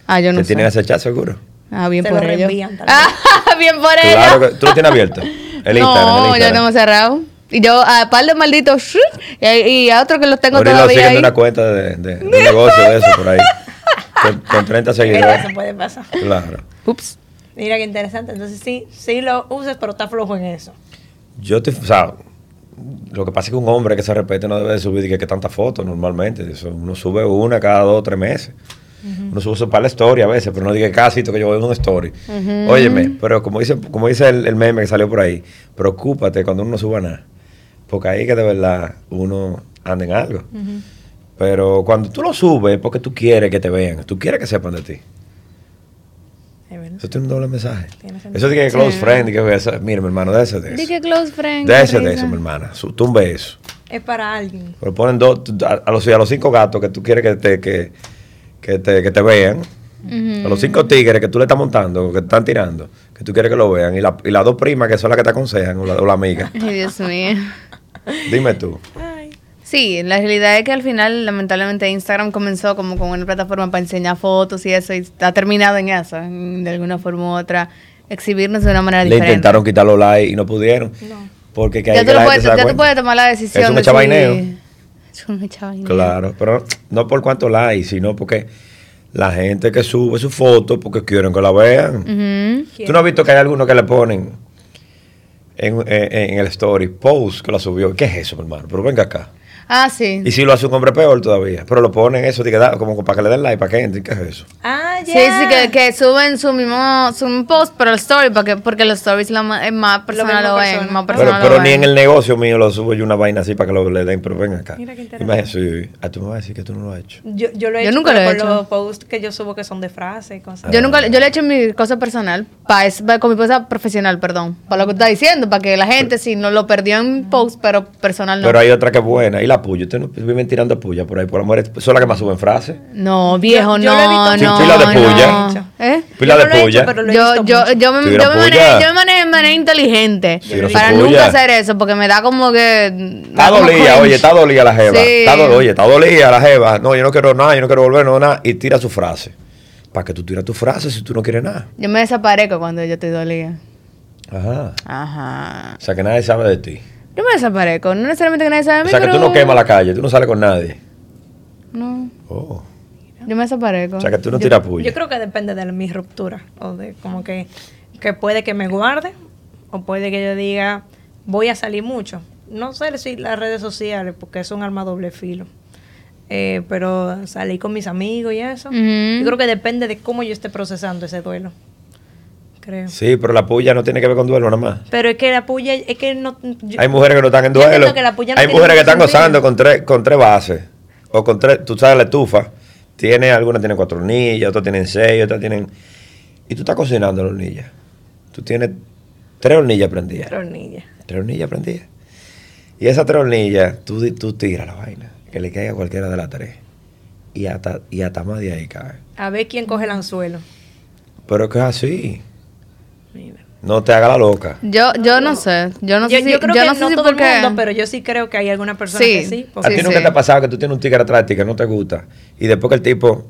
Ah, yo no te sé. tienen acechado seguro. Ah, bien Te por lo ello. reenvían. Ah, bien por Claro ello. que tú lo tienes abierto. El Instagram. no, yo Instagram. tengo cerrado. Y yo, a par de malditos, y, a- y a otro que los tengo lo todavía siguen de ahí. una cuenta de, de, de un negocio de eso por ahí. Con, con 30 Eso seguidores. puede pasar. Claro. Ups. Mira qué interesante. Entonces sí, sí lo usas, pero está flojo en eso. Yo te, o sea, lo que pasa es que un hombre que se respete no debe de subir que, que tantas fotos normalmente. Eso, uno sube una cada dos o tres meses. Uno sube eso para la story a veces, pero no diga casi que yo veo una story. Óyeme, pero como dice, como dice el, el meme que salió por ahí, preocúpate cuando uno no suba nada. Porque ahí que de verdad uno anda en algo. Pero cuando tú lo subes es porque tú quieres que te vean, tú quieres que sepan de ti. Eso tiene un doble mensaje. Eso tiene que close Sí. friend, que eso, mira, mi hermano, déjese de eso. Di que close friend. Déjese de eso, mi hermana. Tumbe eso. Es para alguien. Pero ponen dos, a, a los, a los cinco gatos que tú quieres que te, que, que te, que te vean. A los cinco tigres que tú le estás montando, que te están tirando, que tú quieres que lo vean. Y, la- y las dos primas que son las que te aconsejan, o la, o la amiga. Ay, Dios mío. Dime tú. Sí, la realidad es que al final, lamentablemente, Instagram comenzó como con una plataforma para enseñar fotos y eso, y ha terminado en eso, de alguna forma u otra, exhibirnos de una manera Le diferente. intentaron quitar los likes y no pudieron. No. Porque que Ya que tú, la puedes, gente se da ya tú puedes tomar la decisión. Es un de si- Echabaineo. Claro, pero no por cuánto likes, sino porque la gente que sube su foto porque quieren que la vean. Ujú. ¿Tú no has visto que hay algunos que le ponen en, en- en el story post que la subió? ¿Qué es eso, mi hermano? Pero venga acá. Ah, sí. Y si lo hace un hombre peor todavía. Pero lo ponen eso, como para que le den like, para que entren. ¿Qué es eso? Ah, ya. Sí, sí, que, que suben su mismo, su mismo post, pero el story, porque, porque los stories la más personas mismo lo, ven, personas. más Ah. Pero, lo pero ni ven. en el negocio mío lo subo yo una vaina así para que lo le den, pero ven acá. Mira qué interesante. Imagínate, sí. Ah, tú me vas a decir que tú no lo has hecho. Yo, yo lo he Yo hecho nunca lo he por hecho. los posts que yo subo que son de frases y cosas. Yo nunca, yo le he hecho en mi cosa personal, pa, es, pa- con mi cosa profesional, perdón, para lo que está diciendo, para que la gente sí no lo perdió en post, pero personal no. Pero hay otra que es buena. Y la puya. Ustedes no viven tirando puya por ahí, por amor. Son las que más suben frases. no, viejo, Yo- yo lo he no, visto no, de no. ¿Eh? Pila Yo de he hecho, he Yo, me, yo, manejo, yo me manejo de manera inteligente su para nunca hacer eso, porque me da como que... Está cringe. oye, está dolida la jeva. Sí. Está do- oye, está dolida la jeva. No, yo no quiero nada, yo no quiero volver, no, nada. Y tira su frase. ¿Para que tú tiras tu frase si tú no quieres nada? Yo me desaparezco cuando yo estoy dolida. Ajá. Ajá. O sea, que nadie sabe de ti. Yo me desaparezco, no necesariamente que nadie sabe de O mí, sea, que tú pero- no quemas la calle, tú no sales con nadie. No, Oh. Yo me desaparezco. O sea, que tú no tiras puya. Yo creo que depende de mi ruptura. O de como que, que puede que me guarde. O puede que yo diga, voy a salir mucho. No sé si las redes sociales, porque es un arma doble filo. Eh, pero salir con mis amigos y eso. Yo creo que depende de cómo yo esté procesando ese duelo. Creo. Sí, pero la puya no tiene que ver con duelo nada más. Pero es que la puya, es que no. yo- Hay mujeres que no están en duelo. entiendo que la puya no Hay mujeres que están sentido. gozando con tres, con tres bases. O con tres, tú sabes, la estufa. Tiene, algunas tienen cuatro hornillas, otras tienen seis, otras tienen. Y tú estás cocinando la hornilla. Tú tienes tres hornillas prendidas. Hornilla. Tres hornillas prendidas. Y esas tres hornillas, tú, tú tiras la vaina. Que le caiga cualquiera de las tres. y hasta, y hasta más de ahí cae. A ver quién coge el anzuelo. Pero que es así. No te haga la loca. Yo, yo no sé. Yo no yo, sé si, yo creo yo que no no, sé si todo el porque- mundo, pero yo sí creo que hay alguna persona Sí. que sí. ¿A porque- ti Sí, nunca sí. te ha pasado que tú tienes un tigre atrás de ti que no te gusta y después que el tipo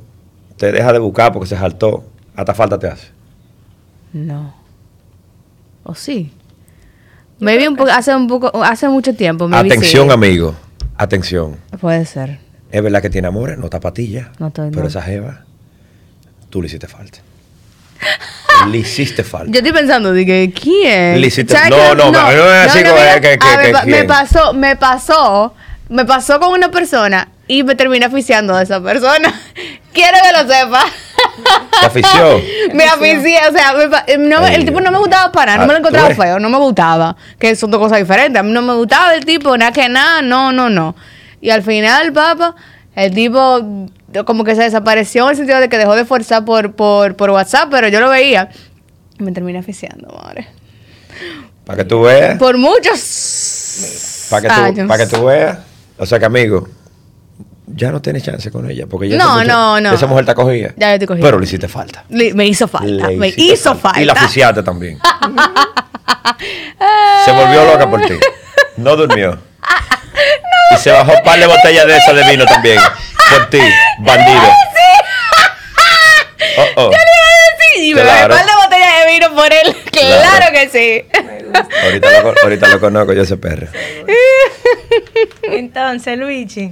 te deja de buscar porque se saltó, hasta falta te hace? No. ¿O sí? Maybe un poco, hace un poco, hace mucho tiempo. Atención, sí. amigo. Atención. Puede ser. Es verdad que tiene amores, no está patilla. No estoy- pero no. esa jeva, tú le hiciste falta. le hiciste falta. Yo estoy pensando, dije, ¿quién? Le hiciste- ¿Sabes no, no, no, a me pasó, me pasó, me pasó con una persona y me terminé aficiando de esa persona. Quiero que lo sepa. ¿Te afició? me aficié, o sea, me no Ay, el tipo no me gustaba para, no Ah, me lo ¿tú encontraba feo, no me gustaba, que son dos cosas diferentes. A mí no me gustaba el tipo, nada que nada, no, no, no. Y al final, papá, el tipo como que se desapareció en el sentido de que dejó de forzar por, por, por WhatsApp, pero yo lo veía y me terminé aficiando, madre. Para que tú veas. Por muchos Para que, tú, que tú veas. O sea que, amigo, ya no tienes chance con ella. Porque ya No, mujer- no, no. Esa mujer te cogía. Ya yo te cogí. Pero le hiciste falta. Le- me hizo falta, Le me hizo falta. Y la oficiaste también. Se volvió loca por ti. No durmió. Y se bajó un par de botellas de esa de vino también. Por ti, bandido. Oh, oh. Sí, y me Claro. bebí un par de botellas de vino por él. Claro, que sí. Ahorita lo, co- ahorita lo conozco yo ese perro. Entonces, Luigi,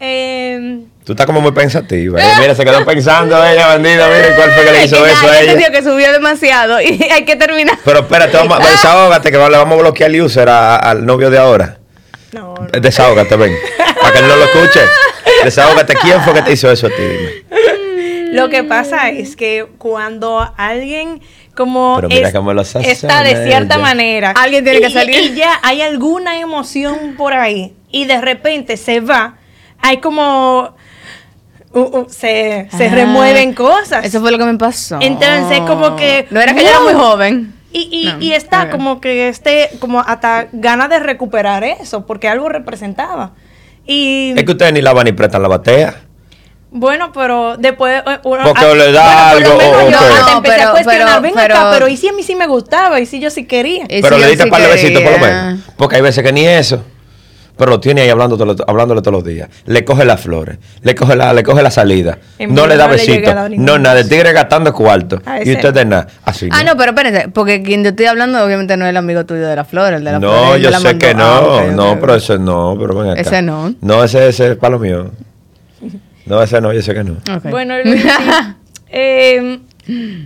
eh, Tú estás como muy pensativa. eh. Mira, se quedó pensando ella, bandida. Mira cuál fue que le hizo que eso a ella. que subió demasiado y hay que terminar. Pero espérate, vamos, desahógate que le vamos a bloquear el user a- al novio de ahora. No, no. Desahógate, ven. Para que él no lo escuche. Desahógate. ¿Quién fue que te hizo eso a ti? Dime. Lo que pasa es que cuando alguien como es- está de cierta ella. manera, Alguien tiene que salir. Y ya hay alguna emoción por ahí y de repente se va, hay como uh, uh, se, se Ah, remueven cosas. Eso fue lo que me pasó. Entonces, como que, No era que yo era muy wow. joven. Y, y, No, y está como que este, como hasta ganas de recuperar eso, porque algo representaba. Y Es que ustedes ni lavan ni prestan la batea. bueno, pero después. eh, uno- Porque ah, le da bueno, por lo algo, menos o- yo No, empecé a cuestionar, pero- ven pero- acá, pero ¿y si a mí sí me gustaba? ¿Y si yo sí quería? Pero le diste sí par de besitos por lo menos. Porque hay veces que ni eso. Pero lo tiene ahí lo- hablándole todos los días. Le coge las flores, le coge la, le coge la salida. En no le da no le ningún No, nada. El tigre gastando cuarto. Y ese ustedes nada. Así. Ah, no, pero espérense, porque quien yo estoy hablando obviamente no es el amigo tuyo de la flor, el de la flor. No, me yo sé mandó. que no. Ah, no, pero ese no. Pero ven acá. Ese no. No, ese, ese es para lo mío. No, ese no, yo sé que no. Ok. Bueno, eh,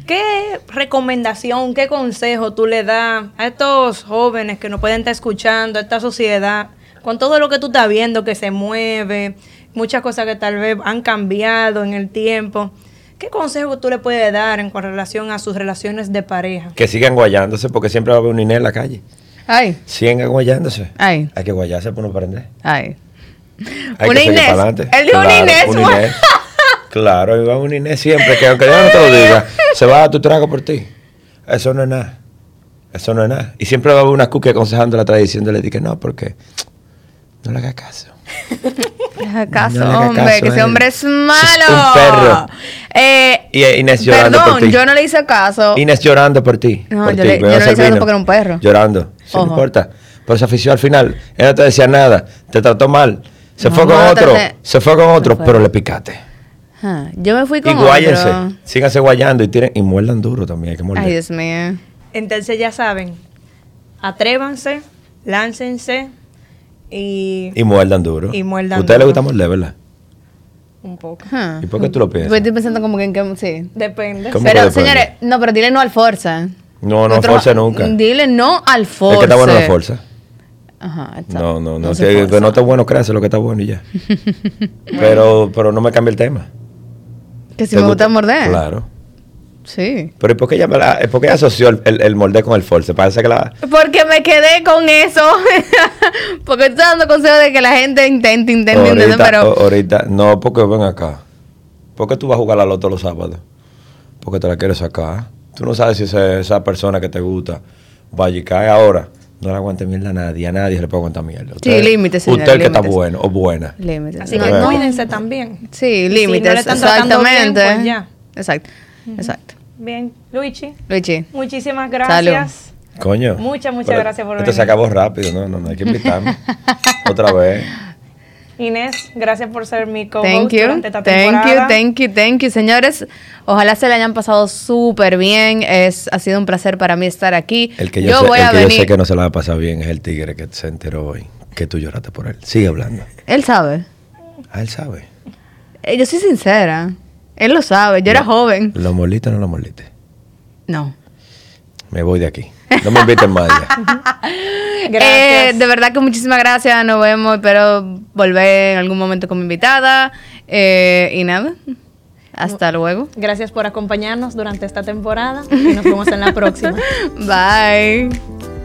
¿qué recomendación, qué consejo tú le das a estos jóvenes que nos pueden estar escuchando, a esta sociedad, con todo lo que tú estás viendo que se mueve, muchas cosas que tal vez han cambiado en el tiempo? ¿Qué consejo tú le puedes dar en con relación a sus relaciones de pareja? Que sigan guayándose porque siempre va a haber un Inés en la calle. Ay, Sigan guayándose. ay, Hay que guayarse para no aprender. ay. Hay Una que Inés. para adelante. Él dijo una Inés, un. Inés. Claro, ahí va un Inés siempre, que aunque yo no te lo diga, se va a tu trago por ti. Eso no es nada. Eso no es nada. Y siempre va a haber una cookie aconsejando la tradición de le que no, porque no le hagas caso. Deja caso, No le haga hombre, caso que a ese hombre es Es malo. un perro. Eh, Y Inés llorando perdón, por ti. yo no le hice caso. Inés llorando por ti. No, por yo ti, le- yo no hice caso porque era un perro. Llorando. No importa. Pero se afició al final. Él no te decía nada. Te trató mal. Se No, fue con otro. Se fue con otro, fue. pero le picaste. Ah, yo me fui Y con guáyense. otro. Síganse guayando y tiren y muerdan duro también. Hay que morder. Ay, Dios mío. Entonces ya saben, atrévanse, láncense y, Y muerdan duro. Y muerdan A ustedes les gusta morder, ¿verdad? un poco. ¿Y por qué tú lo piensas? Pues estoy pensando como que en que sí. Depende. ¿Cómo que Pero depende? señores, no, pero dile no al Forza. No, no Nosotros- force nunca. Dile no al Forza. Es que está bueno la fuerza. Ajá, está. No, no, no. se que, no está bueno, créase lo que está bueno y ya. pero, pero no me cambia el tema. Que si ¿Te me gusta morder. Claro. Sí. Pero ¿y por qué ella, me la- por qué ella asoció el, el, el morder con el force? Parece que la... Porque me quedé con eso. Porque estoy dando consejos de que la gente intente, intente, intente, ahorita, pero. o- ahorita, no, porque ven acá. ¿Por qué tú vas a jugar la loto los sábados? Porque te la quieres sacar. Tú no sabes si esa, esa persona que te gusta va a cae ahora. no le aguante mierda a nadie, a nadie le puede aguantar mierda. sí, límites, señor. Usted que está bueno o buena. Límites. Así que cuídense también. Sí, límites, si no exactamente. Bien, pues ya. Exacto, exacto. Bien, Luigi. Luigi. Muchísimas gracias. Coño. Muchas, muchas gracias por venir. Esto se acabó rápido, no, no, no hay que invitarme. Otra vez. Inés, gracias por ser mi co-host durante esta temporada. Thank you, thank you, thank you, señores. Ojalá se le hayan pasado súper bien. Es, ha sido un placer para mí estar aquí. El que yo, sé, voy a que yo sé que no se la va a pasar bien es el tigre que se enteró hoy que tú lloraste por él. Sigue hablando. Él sabe. Ah, él sabe. Eh, yo soy sincera. Él lo sabe. Yo era joven. ¿Lo moliste o no lo moliste? No. Me voy de aquí. No me inviten más ya. Eh, de verdad que muchísimas gracias. Nos vemos. Espero volver en algún momento como invitada. Eh, y nada. Hasta luego. Gracias por acompañarnos durante esta temporada y nos vemos en la próxima. Bye.